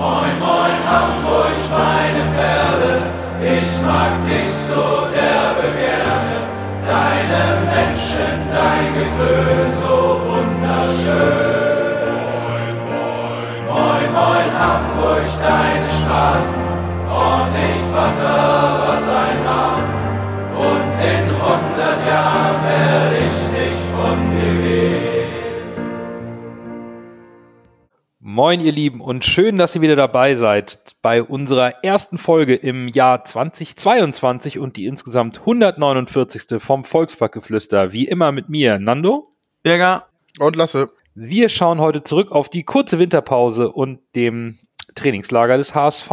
Moin, moin, Hamburg, meine Perle, ich mag dich so derbe gerne. Deine Menschen, dein Gewöhn, so wunderschön. Moin, moin, moin, moin, Hamburg, deine Straßen, ordentlich Wasser, was ein Moin, ihr Lieben, und schön, dass ihr wieder dabei seid bei unserer ersten Folge im Jahr 2022 und die insgesamt 149. vom Volksparkgeflüster. Wie immer mit mir, Nando. Berger. Und Lasse. Wir schauen heute zurück auf die kurze Winterpause und dem Trainingslager des HSV.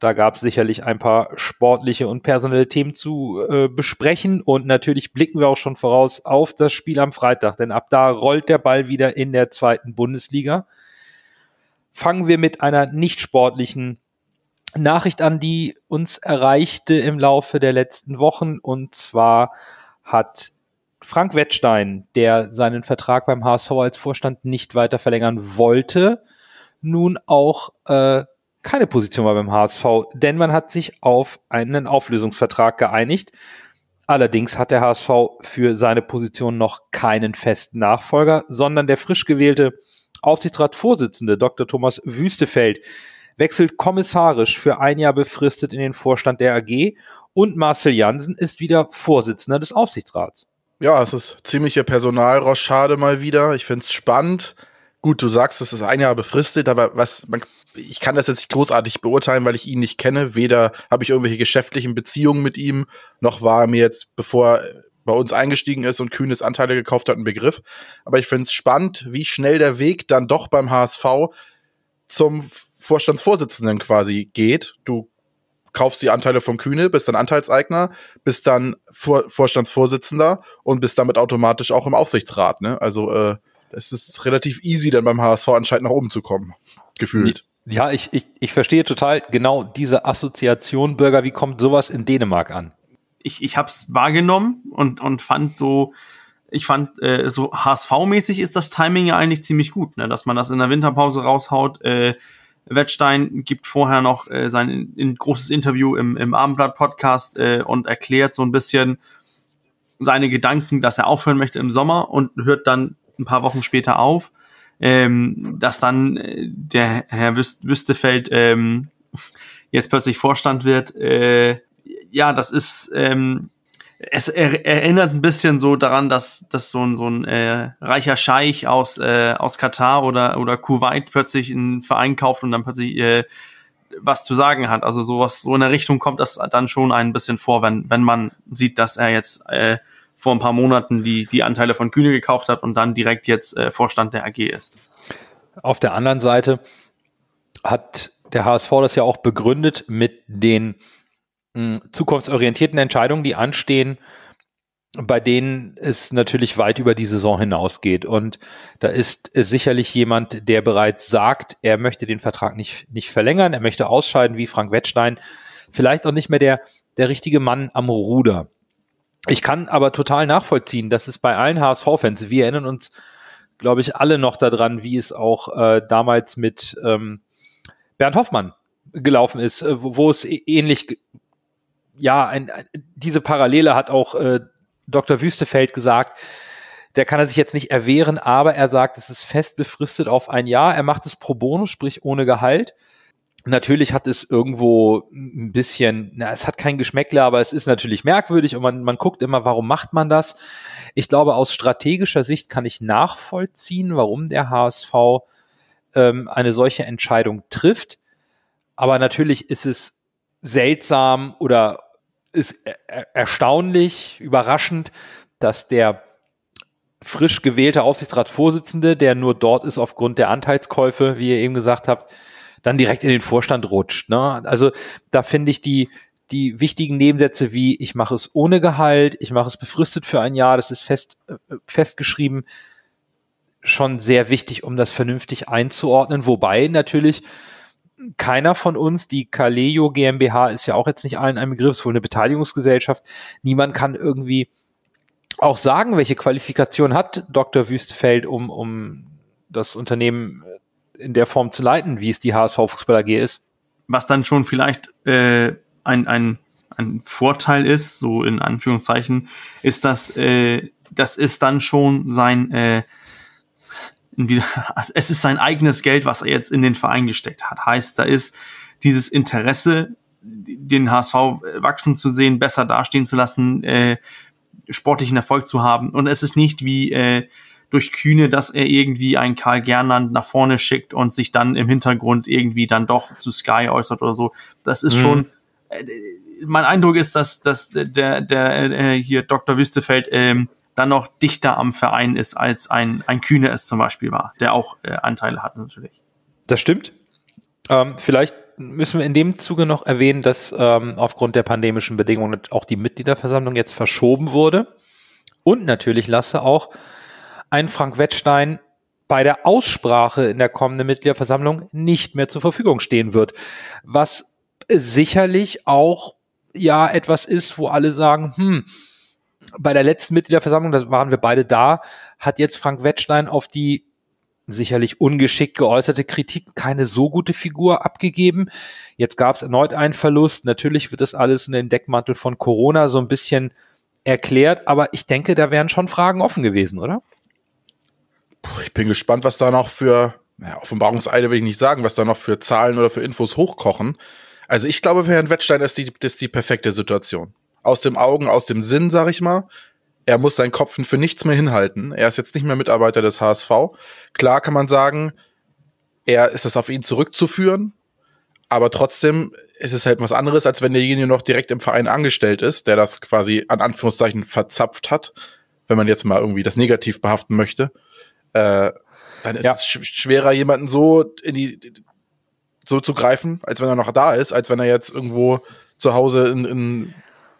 Da gab es sicherlich ein paar sportliche und personelle Themen zu äh, besprechen und natürlich blicken wir auch schon voraus auf das Spiel am Freitag, denn ab da rollt der Ball wieder in der zweiten Bundesliga fangen wir mit einer nicht sportlichen Nachricht an, die uns erreichte im Laufe der letzten Wochen. Und zwar hat Frank Wettstein, der seinen Vertrag beim HSV als Vorstand nicht weiter verlängern wollte, nun auch äh, keine Position war beim HSV, denn man hat sich auf einen Auflösungsvertrag geeinigt. Allerdings hat der HSV für seine Position noch keinen festen Nachfolger, sondern der frisch gewählte Aufsichtsratsvorsitzende Dr. Thomas Wüstefeld wechselt kommissarisch für ein Jahr befristet in den Vorstand der AG und Marcel Jansen ist wieder Vorsitzender des Aufsichtsrats. Ja, es ist ziemliche Personalroschade mal wieder. Ich finde es spannend. Gut, du sagst, es ist ein Jahr befristet, aber was man, ich kann das jetzt nicht großartig beurteilen, weil ich ihn nicht kenne. Weder habe ich irgendwelche geschäftlichen Beziehungen mit ihm, noch war er mir jetzt, bevor bei uns eingestiegen ist und kühnes Anteile gekauft hat, ein Begriff. Aber ich finde es spannend, wie schnell der Weg dann doch beim HSV zum Vorstandsvorsitzenden quasi geht. Du kaufst die Anteile von Kühne, bist dann Anteilseigner, bist dann Vor Vorstandsvorsitzender und bist damit automatisch auch im Aufsichtsrat. Ne? Also äh, es ist relativ easy, dann beim HSV anscheinend nach oben zu kommen, gefühlt. Ja, ich, ich, ich verstehe total genau diese Assoziation, Bürger, wie kommt sowas in Dänemark an? Ich, ich habe es wahrgenommen und, und fand so, ich fand, äh, so HSV-mäßig ist das Timing ja eigentlich ziemlich gut, ne? dass man das in der Winterpause raushaut. Äh, Wettstein gibt vorher noch äh, sein in, großes Interview im, im Abendblatt-Podcast äh, und erklärt so ein bisschen seine Gedanken, dass er aufhören möchte im Sommer und hört dann ein paar Wochen später auf. Ähm, dass dann äh, der Herr Wüst Wüstefeld ähm, jetzt plötzlich Vorstand wird, äh, ja, das ist, ähm, es er, erinnert ein bisschen so daran, dass, dass so ein, so ein äh, reicher Scheich aus, äh, aus Katar oder, oder Kuwait plötzlich einen Verein kauft und dann plötzlich äh, was zu sagen hat. Also sowas, so in der Richtung kommt das dann schon ein bisschen vor, wenn, wenn man sieht, dass er jetzt äh, vor ein paar Monaten die, die Anteile von Kühne gekauft hat und dann direkt jetzt äh, Vorstand der AG ist. Auf der anderen Seite hat der HSV das ja auch begründet mit den zukunftsorientierten Entscheidungen, die anstehen, bei denen es natürlich weit über die Saison hinausgeht. Und da ist sicherlich jemand, der bereits sagt, er möchte den Vertrag nicht, nicht verlängern, er möchte ausscheiden wie Frank Wettstein. Vielleicht auch nicht mehr der, der richtige Mann am Ruder. Ich kann aber total nachvollziehen, dass es bei allen HSV-Fans, wir erinnern uns, glaube ich, alle noch daran, wie es auch äh, damals mit ähm, Bernd Hoffmann gelaufen ist, äh, wo, wo es ähnlich ja, ein, ein, diese Parallele hat auch äh, Dr. Wüstefeld gesagt. Der kann er sich jetzt nicht erwehren, aber er sagt, es ist fest befristet auf ein Jahr. Er macht es pro bono, sprich ohne Gehalt. Natürlich hat es irgendwo ein bisschen, na, es hat kein Geschmäckle, aber es ist natürlich merkwürdig und man, man guckt immer, warum macht man das? Ich glaube, aus strategischer Sicht kann ich nachvollziehen, warum der HSV ähm, eine solche Entscheidung trifft. Aber natürlich ist es seltsam oder ist er erstaunlich, überraschend, dass der frisch gewählte Aufsichtsratsvorsitzende, der nur dort ist aufgrund der Anteilskäufe, wie ihr eben gesagt habt, dann direkt in den Vorstand rutscht. Ne? Also da finde ich die, die wichtigen Nebensätze wie ich mache es ohne Gehalt, ich mache es befristet für ein Jahr, das ist fest, äh, festgeschrieben, schon sehr wichtig, um das vernünftig einzuordnen. Wobei natürlich keiner von uns, die Kaleo GmbH ist ja auch jetzt nicht allen ein Begriff, ist wohl eine Beteiligungsgesellschaft. Niemand kann irgendwie auch sagen, welche Qualifikation hat Dr. Wüstefeld, um, um das Unternehmen in der Form zu leiten, wie es die HSV Fußball AG ist. Was dann schon vielleicht äh, ein, ein, ein Vorteil ist, so in Anführungszeichen, ist, dass äh, das ist dann schon sein äh, es ist sein eigenes Geld, was er jetzt in den Verein gesteckt hat. Heißt, da ist dieses Interesse, den HSV wachsen zu sehen, besser dastehen zu lassen, äh, sportlichen Erfolg zu haben. Und es ist nicht wie äh, durch Kühne, dass er irgendwie einen Karl Gernand nach vorne schickt und sich dann im Hintergrund irgendwie dann doch zu Sky äußert oder so. Das ist mhm. schon, äh, mein Eindruck ist, dass, dass der, der äh, hier Dr. Wüstefeld ähm, dann noch dichter am Verein ist, als ein, ein Kühne es zum Beispiel war, der auch äh, Anteile hat natürlich. Das stimmt. Ähm, vielleicht müssen wir in dem Zuge noch erwähnen, dass ähm, aufgrund der pandemischen Bedingungen auch die Mitgliederversammlung jetzt verschoben wurde. Und natürlich lasse auch ein Frank Wettstein bei der Aussprache in der kommenden Mitgliederversammlung nicht mehr zur Verfügung stehen wird. Was sicherlich auch ja etwas ist, wo alle sagen, hm, bei der letzten Mitgliederversammlung, da waren wir beide da, hat jetzt Frank Wettstein auf die sicherlich ungeschickt geäußerte Kritik keine so gute Figur abgegeben. Jetzt gab es erneut einen Verlust. Natürlich wird das alles in den Deckmantel von Corona so ein bisschen erklärt, aber ich denke, da wären schon Fragen offen gewesen, oder? Ich bin gespannt, was da noch für, naja, Offenbarungseide will ich nicht sagen, was da noch für Zahlen oder für Infos hochkochen. Also ich glaube, für Herrn Wettstein ist die, das die perfekte Situation aus dem Augen, aus dem Sinn, sag ich mal. Er muss seinen Kopf für nichts mehr hinhalten. Er ist jetzt nicht mehr Mitarbeiter des HSV. Klar kann man sagen, er ist das auf ihn zurückzuführen, aber trotzdem ist es halt was anderes, als wenn derjenige noch direkt im Verein angestellt ist, der das quasi an Anführungszeichen verzapft hat, wenn man jetzt mal irgendwie das negativ behaften möchte. Äh, dann ist ja. es sch schwerer, jemanden so in die so zu greifen, als wenn er noch da ist, als wenn er jetzt irgendwo zu Hause in, in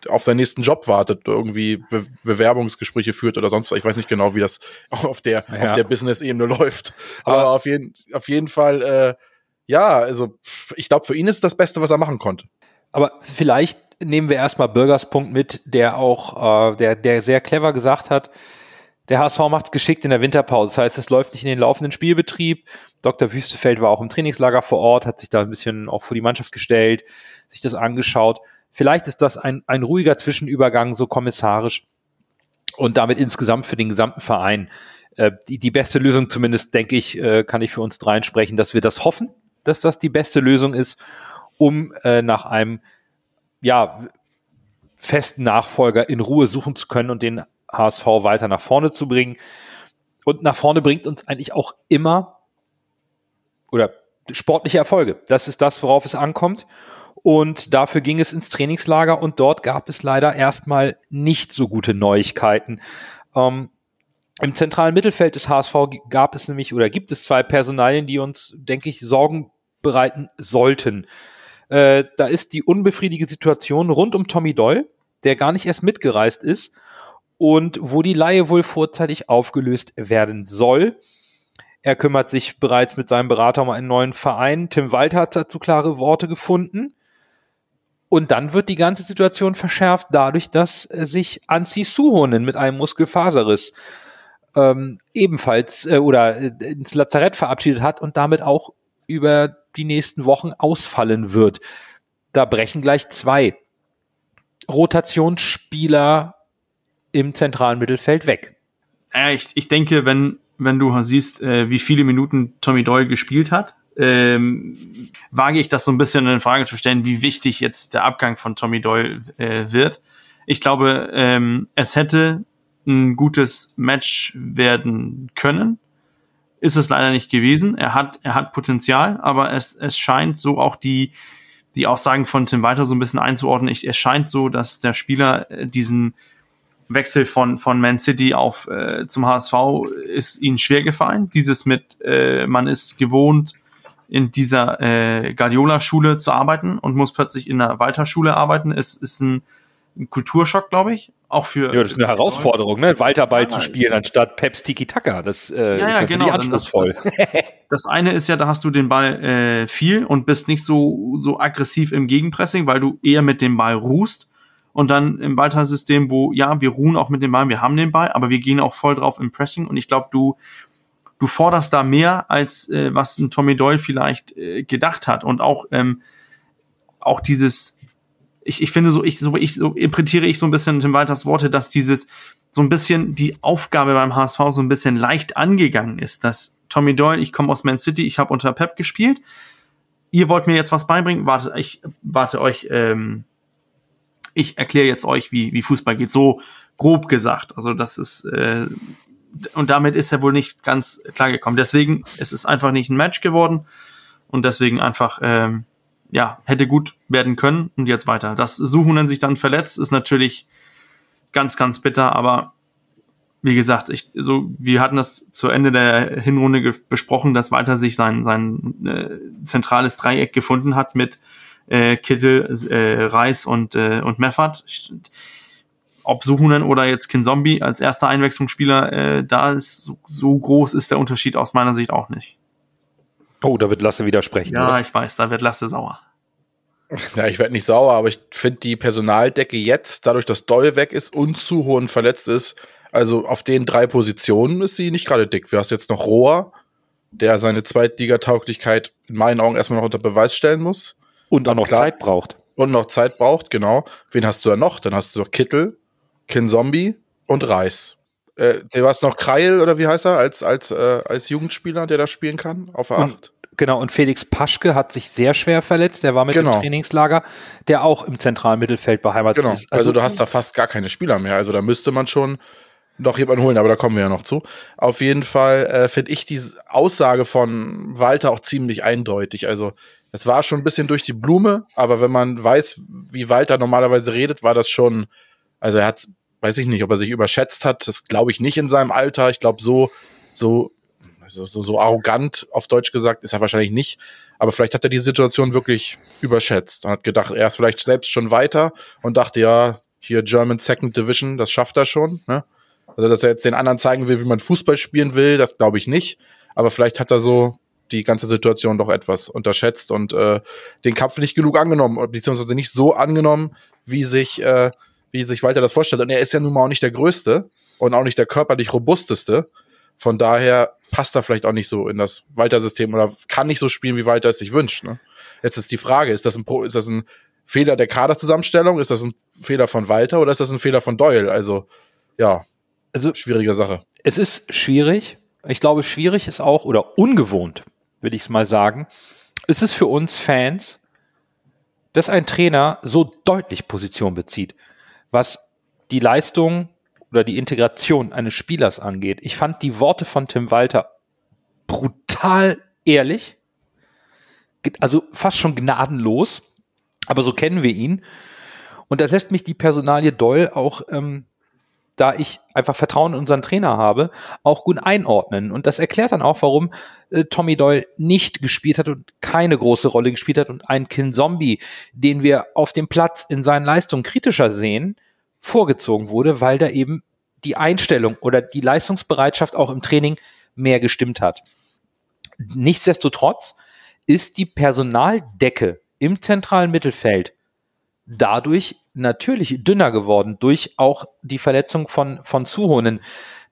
auf seinen nächsten Job wartet, irgendwie Be Bewerbungsgespräche führt oder sonst was. Ich weiß nicht genau, wie das auf der, ja. auf der Business-Ebene läuft. Aber, Aber, auf, jeden, auf jeden Fall, äh, ja, also ich glaube, für ihn ist das Beste, was er machen konnte. Aber vielleicht nehmen wir erstmal Bürgers Punkt mit, der auch, äh, der, der sehr clever gesagt hat, der HSV macht's geschickt in der Winterpause. Das heißt, es läuft nicht in den laufenden Spielbetrieb. Dr. Wüstefeld war auch im Trainingslager vor Ort, hat sich da ein bisschen auch vor die Mannschaft gestellt, sich das angeschaut. Vielleicht ist das ein, ein ruhiger Zwischenübergang, so kommissarisch und damit insgesamt für den gesamten Verein äh, die, die beste Lösung, zumindest denke ich, äh, kann ich für uns dreien sprechen, dass wir das hoffen, dass das die beste Lösung ist, um äh, nach einem ja, festen Nachfolger in Ruhe suchen zu können und den HSV weiter nach vorne zu bringen. Und nach vorne bringt uns eigentlich auch immer oder sportliche Erfolge. Das ist das, worauf es ankommt. Und dafür ging es ins Trainingslager und dort gab es leider erstmal nicht so gute Neuigkeiten. Ähm, Im zentralen Mittelfeld des HSV gab es nämlich oder gibt es zwei Personalien, die uns, denke ich, Sorgen bereiten sollten. Äh, da ist die unbefriedigende Situation rund um Tommy Doyle, der gar nicht erst mitgereist ist und wo die Laie wohl vorzeitig aufgelöst werden soll. Er kümmert sich bereits mit seinem Berater um einen neuen Verein. Tim Walter hat dazu klare Worte gefunden. Und dann wird die ganze Situation verschärft dadurch, dass sich Anzi Suhonen mit einem Muskelfaserriss ähm, ebenfalls äh, oder äh, ins Lazarett verabschiedet hat und damit auch über die nächsten Wochen ausfallen wird. Da brechen gleich zwei Rotationsspieler im zentralen Mittelfeld weg. Ja, ich, ich denke, wenn, wenn du siehst, äh, wie viele Minuten Tommy Doyle gespielt hat, ähm, wage ich das so ein bisschen in Frage zu stellen, wie wichtig jetzt der Abgang von Tommy Doyle äh, wird. Ich glaube, ähm, es hätte ein gutes Match werden können. Ist es leider nicht gewesen. Er hat, er hat Potenzial, aber es, es scheint so auch die, die Aussagen von Tim Walter so ein bisschen einzuordnen. Ich, es scheint so, dass der Spieler äh, diesen Wechsel von, von Man City auf äh, zum HSV ist ihnen schwer gefallen. Dieses mit, äh, man ist gewohnt, in dieser äh, Guardiola-Schule zu arbeiten und muss plötzlich in einer Walter-Schule arbeiten. Es ist ein, ein Kulturschock, glaube ich. Auch für. Ja, das ist eine Herausforderung, ne? Walter Ball ja, zu spielen anstatt Peps Tiki Taka. Das äh, ja, ist ja, genau, anspruchsvoll. Das, das, das, eine ist ja, da hast du den Ball äh, viel und bist nicht so, so aggressiv im Gegenpressing, weil du eher mit dem Ball ruhst. Und dann im Walter-System, wo, ja, wir ruhen auch mit dem Ball, wir haben den Ball, aber wir gehen auch voll drauf im Pressing. Und ich glaube, du, du forderst da mehr, als äh, was ein Tommy Doyle vielleicht äh, gedacht hat. Und auch, ähm, auch dieses, ich, ich finde so, ich, so, ich, so interpretiere ich so ein bisschen Tim Walters Worte, dass dieses, so ein bisschen die Aufgabe beim HSV so ein bisschen leicht angegangen ist, dass Tommy Doyle, ich komme aus Man City, ich habe unter Pep gespielt, ihr wollt mir jetzt was beibringen, warte, ich warte euch, ähm, ich erkläre jetzt euch, wie, wie Fußball geht, so grob gesagt. Also das ist, äh, und damit ist er wohl nicht ganz klar gekommen. Deswegen ist es einfach nicht ein Match geworden und deswegen einfach, ähm, ja, hätte gut werden können und jetzt weiter. Dass Suhunen sich dann verletzt, ist natürlich ganz, ganz bitter, aber wie gesagt, ich, so, wir hatten das zu Ende der Hinrunde besprochen, dass Walter sich sein, sein äh, zentrales Dreieck gefunden hat mit äh, Kittel, äh, Reis und, äh, und Meffert. Ob Suhunen oder jetzt Kinzombie als erster Einwechslungsspieler, äh, da ist so, so groß ist der Unterschied aus meiner Sicht auch nicht. Oh, da wird Lasse widersprechen. Ja, oder? ich weiß, da wird Lasse sauer. Ja, ich werde nicht sauer, aber ich finde die Personaldecke jetzt, dadurch, dass Doll weg ist und Suhonen verletzt ist, also auf den drei Positionen ist sie nicht gerade dick. Du hast jetzt noch Rohr, der seine Zweitligatauglichkeit in meinen Augen erstmal noch unter Beweis stellen muss. Und auch noch Klar. Zeit braucht. Und noch Zeit braucht, genau. Wen hast du da noch? Dann hast du doch Kittel, Kinzombie und Reis. Äh, du hast noch Kreil oder wie heißt er, als, als, äh, als Jugendspieler, der da spielen kann, auf der und, 8. Genau, und Felix Paschke hat sich sehr schwer verletzt. Der war mit genau. im Trainingslager, der auch im zentralen Mittelfeld beheimatet genau. ist. Also, also du hast da fast gar keine Spieler mehr. Also da müsste man schon noch jemanden holen, aber da kommen wir ja noch zu. Auf jeden Fall äh, finde ich die Aussage von Walter auch ziemlich eindeutig. Also es war schon ein bisschen durch die Blume, aber wenn man weiß, wie Walter normalerweise redet, war das schon, also er hat, weiß ich nicht, ob er sich überschätzt hat, das glaube ich nicht in seinem Alter. Ich glaube, so, so, so, so arrogant auf Deutsch gesagt ist er wahrscheinlich nicht. Aber vielleicht hat er die Situation wirklich überschätzt und hat gedacht, er ist vielleicht selbst schon weiter und dachte, ja, hier German Second Division, das schafft er schon. Ne? Also, dass er jetzt den anderen zeigen will, wie man Fußball spielen will, das glaube ich nicht. Aber vielleicht hat er so die ganze Situation doch etwas unterschätzt und äh, den Kampf nicht genug angenommen, beziehungsweise nicht so angenommen, wie sich, äh, wie sich Walter das vorstellt. Und er ist ja nun mal auch nicht der Größte und auch nicht der körperlich robusteste. Von daher passt er vielleicht auch nicht so in das Walter-System oder kann nicht so spielen, wie Walter es sich wünscht. Ne? Jetzt ist die Frage, ist das ein, ist das ein Fehler der Kaderzusammenstellung? Ist das ein Fehler von Walter oder ist das ein Fehler von Doyle? Also, ja, also schwierige Sache. Es ist schwierig. Ich glaube, schwierig ist auch oder ungewohnt, würde ich es mal sagen. Es ist für uns Fans, dass ein Trainer so deutlich Position bezieht, was die Leistung oder die Integration eines Spielers angeht. Ich fand die Worte von Tim Walter brutal ehrlich, also fast schon gnadenlos, aber so kennen wir ihn. Und das lässt mich die Personalie Doll auch ähm, da ich einfach Vertrauen in unseren Trainer habe, auch gut einordnen. Und das erklärt dann auch, warum äh, Tommy Doyle nicht gespielt hat und keine große Rolle gespielt hat und ein Kin Zombie, den wir auf dem Platz in seinen Leistungen kritischer sehen, vorgezogen wurde, weil da eben die Einstellung oder die Leistungsbereitschaft auch im Training mehr gestimmt hat. Nichtsdestotrotz ist die Personaldecke im zentralen Mittelfeld dadurch natürlich dünner geworden durch auch die Verletzung von, von Suhonen.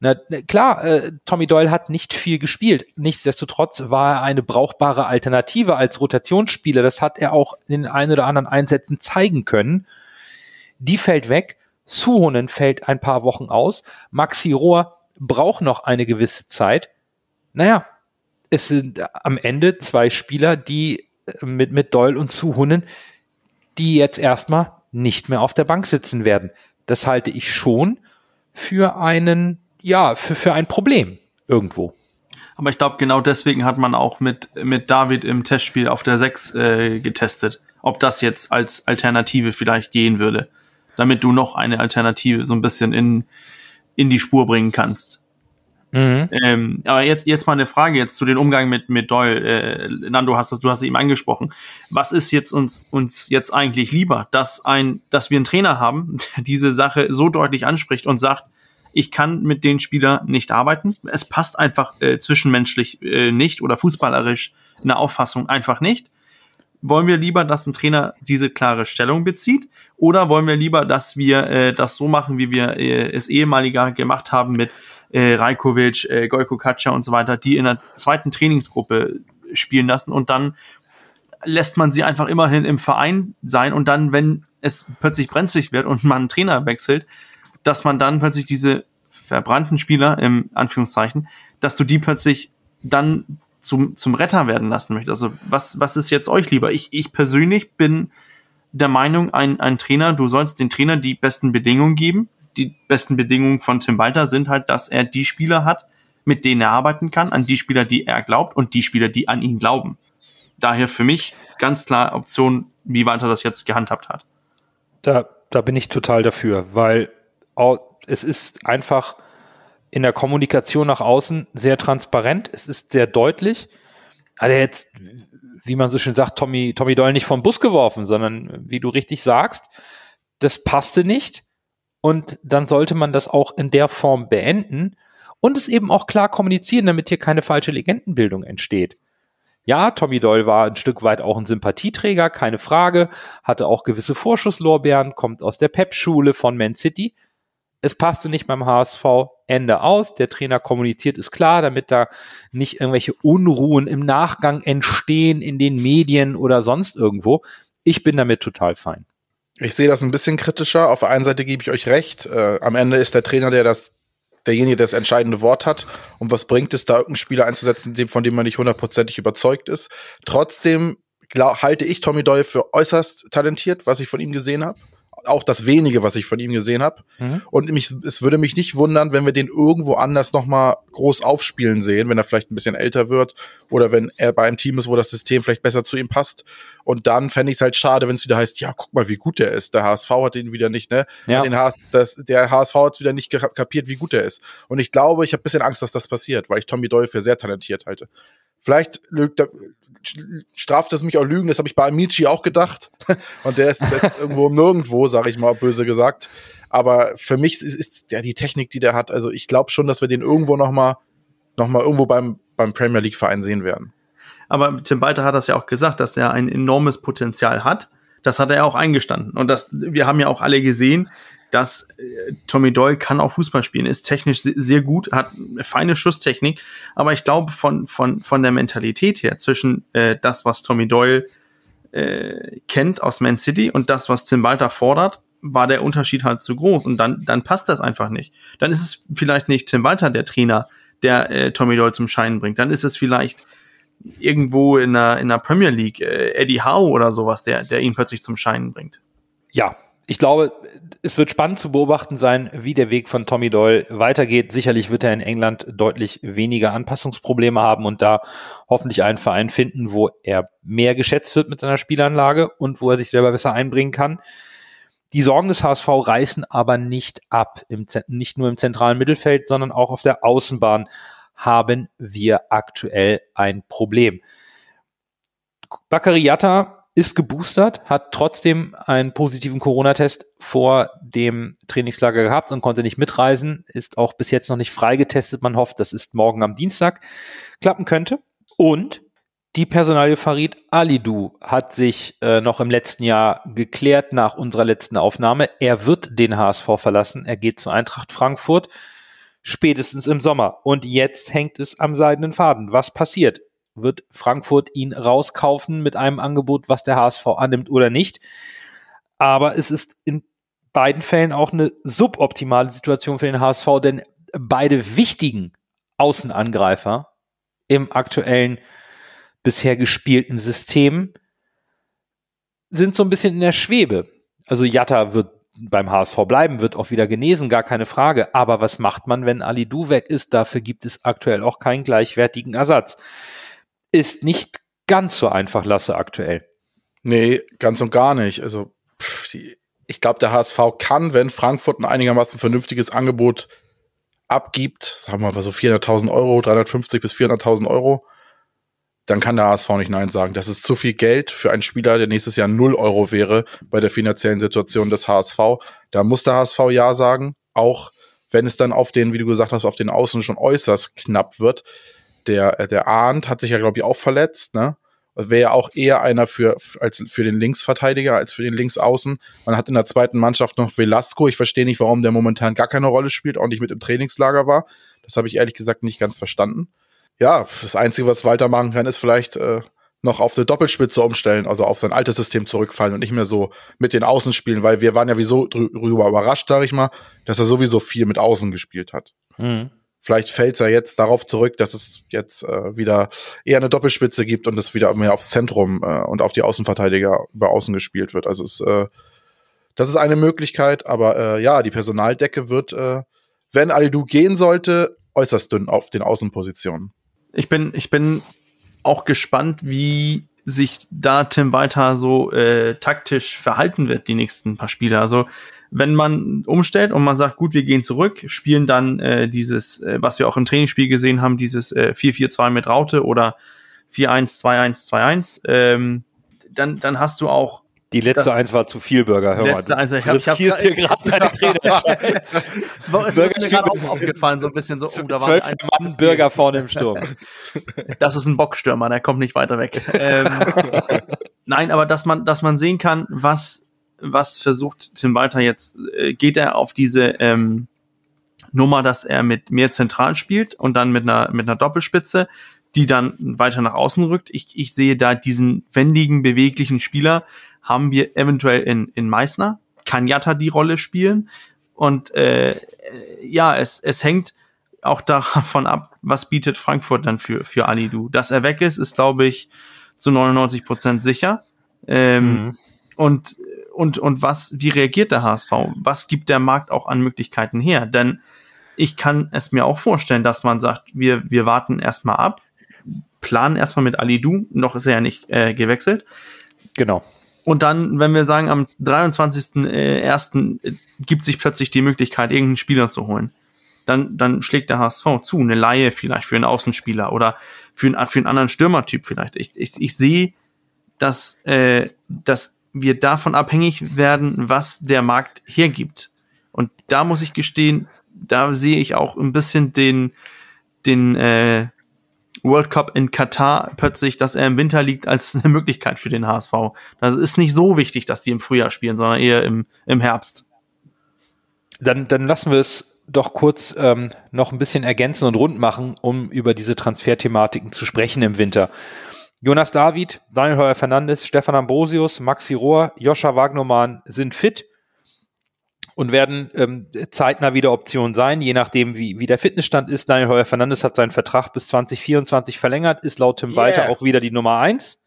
Na, klar, äh, Tommy Doyle hat nicht viel gespielt. Nichtsdestotrotz war er eine brauchbare Alternative als Rotationsspieler. Das hat er auch in den ein oder anderen Einsätzen zeigen können. Die fällt weg. Suhonen fällt ein paar Wochen aus. Maxi Rohr braucht noch eine gewisse Zeit. Naja, es sind am Ende zwei Spieler, die äh, mit, mit Doyle und Suhonen, die jetzt erstmal nicht mehr auf der Bank sitzen werden. Das halte ich schon für einen, ja, für, für ein Problem irgendwo. Aber ich glaube, genau deswegen hat man auch mit, mit David im Testspiel auf der 6 äh, getestet, ob das jetzt als Alternative vielleicht gehen würde, damit du noch eine Alternative so ein bisschen in, in die Spur bringen kannst. Mhm. Ähm, aber jetzt, jetzt mal eine Frage jetzt zu den Umgang mit, mit Doyle. Äh, Nando, hast das, du hast es eben angesprochen. Was ist jetzt uns, uns jetzt eigentlich lieber, dass ein, dass wir einen Trainer haben, der diese Sache so deutlich anspricht und sagt, ich kann mit den Spielern nicht arbeiten. Es passt einfach äh, zwischenmenschlich äh, nicht oder fußballerisch eine Auffassung einfach nicht. Wollen wir lieber, dass ein Trainer diese klare Stellung bezieht? Oder wollen wir lieber, dass wir äh, das so machen, wie wir äh, es ehemaliger gemacht haben mit äh, Rajkovic, äh, Gojko Kacia und so weiter, die in der zweiten Trainingsgruppe spielen lassen und dann lässt man sie einfach immerhin im Verein sein und dann, wenn es plötzlich brenzlig wird und man einen Trainer wechselt, dass man dann plötzlich diese verbrannten Spieler, im Anführungszeichen, dass du die plötzlich dann zum, zum Retter werden lassen möchtest. Also was, was ist jetzt euch lieber? Ich, ich persönlich bin der Meinung, ein, ein Trainer, du sollst den Trainer die besten Bedingungen geben. Die besten Bedingungen von Tim Walter sind halt, dass er die Spieler hat, mit denen er arbeiten kann, an die Spieler, die er glaubt und die Spieler, die an ihn glauben. Daher für mich ganz klar Option, wie Walter das jetzt gehandhabt hat. Da, da bin ich total dafür, weil es ist einfach in der Kommunikation nach außen sehr transparent, es ist sehr deutlich. Hat er jetzt, wie man so schön sagt, Tommy, Tommy Doyle nicht vom Bus geworfen, sondern wie du richtig sagst, das passte nicht. Und dann sollte man das auch in der Form beenden und es eben auch klar kommunizieren, damit hier keine falsche Legendenbildung entsteht. Ja, Tommy Doyle war ein Stück weit auch ein Sympathieträger, keine Frage, hatte auch gewisse Vorschusslorbeeren, kommt aus der Pep-Schule von Man City es passte nicht beim HSV, Ende aus. Der Trainer kommuniziert ist klar, damit da nicht irgendwelche Unruhen im Nachgang entstehen in den Medien oder sonst irgendwo. Ich bin damit total fein. Ich sehe das ein bisschen kritischer. Auf der einen Seite gebe ich euch recht. Äh, am Ende ist der Trainer, der das, derjenige, der das entscheidende Wort hat. Und was bringt es, da irgendeinen Spieler einzusetzen, von dem man nicht hundertprozentig überzeugt ist? Trotzdem glaub, halte ich Tommy Doyle für äußerst talentiert, was ich von ihm gesehen habe auch das wenige, was ich von ihm gesehen habe. Mhm. Und mich, es würde mich nicht wundern, wenn wir den irgendwo anders noch mal groß aufspielen sehen, wenn er vielleicht ein bisschen älter wird oder wenn er bei einem Team ist, wo das System vielleicht besser zu ihm passt. Und dann fände ich es halt schade, wenn es wieder heißt, ja, guck mal, wie gut der ist. Der HSV hat ihn wieder nicht, ne? Ja. Den HS, das, der HSV hat es wieder nicht kapiert, wie gut er ist. Und ich glaube, ich habe bisschen Angst, dass das passiert, weil ich Tommy Doyle für sehr talentiert halte. Vielleicht lügt, straft es mich auch Lügen, das habe ich bei Amici auch gedacht. Und der ist jetzt irgendwo nirgendwo, sage ich mal, böse gesagt. Aber für mich ist, ist der die Technik, die der hat. Also ich glaube schon, dass wir den irgendwo noch mal, noch mal irgendwo beim, beim Premier League Verein sehen werden. Aber Tim Walter hat das ja auch gesagt, dass er ein enormes Potenzial hat. Das hat er auch eingestanden. Und das, wir haben ja auch alle gesehen, dass äh, Tommy Doyle kann auch Fußball spielen, ist technisch sehr gut, hat eine feine Schusstechnik, aber ich glaube von, von, von der Mentalität her zwischen äh, das, was Tommy Doyle äh, kennt aus Man City und das, was Tim Walter fordert, war der Unterschied halt zu groß und dann, dann passt das einfach nicht. Dann ist es vielleicht nicht Tim Walter, der Trainer, der äh, Tommy Doyle zum Scheinen bringt. Dann ist es vielleicht irgendwo in der, in der Premier League äh, Eddie Howe oder sowas, der, der ihn plötzlich zum Scheinen bringt. Ja, ich glaube, es wird spannend zu beobachten sein, wie der Weg von Tommy Doyle weitergeht. Sicherlich wird er in England deutlich weniger Anpassungsprobleme haben und da hoffentlich einen Verein finden, wo er mehr geschätzt wird mit seiner Spielanlage und wo er sich selber besser einbringen kann. Die Sorgen des HSV reißen aber nicht ab, im, nicht nur im zentralen Mittelfeld, sondern auch auf der Außenbahn haben wir aktuell ein Problem. Bakary Yatta ist geboostert, hat trotzdem einen positiven Corona-Test vor dem Trainingslager gehabt und konnte nicht mitreisen, ist auch bis jetzt noch nicht freigetestet. Man hofft, dass es morgen am Dienstag klappen könnte. Und die Personalie Farid Alidou hat sich äh, noch im letzten Jahr geklärt nach unserer letzten Aufnahme. Er wird den HSV verlassen. Er geht zu Eintracht Frankfurt spätestens im Sommer. Und jetzt hängt es am seidenen Faden. Was passiert? Wird Frankfurt ihn rauskaufen mit einem Angebot, was der HSV annimmt oder nicht. Aber es ist in beiden Fällen auch eine suboptimale Situation für den HSV, denn beide wichtigen Außenangreifer im aktuellen bisher gespielten System sind so ein bisschen in der Schwebe. Also Jatta wird beim HSV bleiben, wird auch wieder genesen, gar keine Frage. Aber was macht man, wenn Ali Du weg ist? Dafür gibt es aktuell auch keinen gleichwertigen Ersatz ist nicht ganz so einfach, Lasse, aktuell. Nee, ganz und gar nicht. Also, pff, ich glaube, der HSV kann, wenn Frankfurt ein einigermaßen vernünftiges Angebot abgibt, sagen wir mal so 400.000 Euro, 350 bis 400.000 Euro, dann kann der HSV nicht Nein sagen. Das ist zu viel Geld für einen Spieler, der nächstes Jahr 0 Euro wäre bei der finanziellen Situation des HSV. Da muss der HSV Ja sagen, auch wenn es dann auf den, wie du gesagt hast, auf den Außen schon äußerst knapp wird der, äh, der Arndt hat sich ja, glaube ich, auch verletzt, ne? Wäre ja auch eher einer für, als für den Linksverteidiger als für den Linksaußen. Man hat in der zweiten Mannschaft noch Velasco. Ich verstehe nicht, warum der momentan gar keine Rolle spielt, auch nicht mit im Trainingslager war. Das habe ich ehrlich gesagt nicht ganz verstanden. Ja, das Einzige, was Walter machen kann, ist vielleicht äh, noch auf eine Doppelspitze umstellen, also auf sein altes System zurückfallen und nicht mehr so mit den Außen spielen, weil wir waren ja wieso drüber überrascht, sag ich mal, dass er sowieso viel mit Außen gespielt hat. Mhm. Vielleicht fällt er jetzt darauf zurück, dass es jetzt äh, wieder eher eine Doppelspitze gibt und es wieder mehr aufs Zentrum äh, und auf die Außenverteidiger über Außen gespielt wird. Also es, äh, das ist eine Möglichkeit, aber äh, ja, die Personaldecke wird, äh, wenn Alidu gehen sollte, äußerst dünn auf den Außenpositionen. Ich bin, ich bin auch gespannt, wie sich da Tim weiter so äh, taktisch verhalten wird, die nächsten paar Spiele. Also wenn man umstellt und man sagt, gut, wir gehen zurück, spielen dann äh, dieses, äh, was wir auch im Trainingsspiel gesehen haben, dieses äh, 4-4-2 mit Raute oder 4-1-2-1-2-1, ähm, dann, dann hast du auch die letzte das, Eins war zu viel, Bürger. Hör letzte mal. Eins, ich hab, du dir gerade deine Träne. es war, es ist mir gerade auch aufgefallen, so ein bisschen so, oh, da war ein Mann Bürger vorne im Sturm. Das ist ein Bockstürmer, der kommt nicht weiter weg. Ähm, nein, aber dass man, dass man sehen kann, was, was versucht Tim Walter jetzt, äh, geht er auf diese ähm, Nummer, dass er mit mehr zentral spielt und dann mit einer, mit einer Doppelspitze, die dann weiter nach außen rückt. Ich, ich sehe da diesen wendigen, beweglichen Spieler, haben wir eventuell in, in Meißner. Kann Jatta die Rolle spielen? Und äh, ja, es, es hängt auch davon ab, was bietet Frankfurt dann für, für Alidu. Dass er weg ist, ist, glaube ich, zu 99 Prozent sicher. Ähm, mhm. Und und, und was, wie reagiert der HSV? Was gibt der Markt auch an Möglichkeiten her? Denn ich kann es mir auch vorstellen, dass man sagt, wir, wir warten erstmal ab, planen erstmal mit Alidu, noch ist er ja nicht äh, gewechselt. Genau. Und dann, wenn wir sagen, am 23.01. Äh, gibt sich plötzlich die Möglichkeit, irgendeinen Spieler zu holen, dann, dann schlägt der HSV zu, eine Laie vielleicht für einen Außenspieler oder für einen, für einen anderen Stürmertyp vielleicht. Ich, ich, ich sehe, dass, äh, dass wir davon abhängig werden, was der Markt hergibt. Und da muss ich gestehen, da sehe ich auch ein bisschen den, den äh, World Cup in Katar plötzlich, dass er im Winter liegt, als eine Möglichkeit für den HSV. Das ist nicht so wichtig, dass die im Frühjahr spielen, sondern eher im, im Herbst. Dann, dann lassen wir es doch kurz ähm, noch ein bisschen ergänzen und rund machen, um über diese Transferthematiken zu sprechen im Winter. Jonas David, Daniel Heuer Fernandes, Stefan Ambrosius, Maxi Rohr, Joscha Wagnermann sind fit und werden ähm, zeitnah wieder Option sein, je nachdem, wie, wie der Fitnessstand ist. Daniel Heuer Fernandes hat seinen Vertrag bis 2024 verlängert, ist laut Tim yeah. Walter auch wieder die Nummer eins.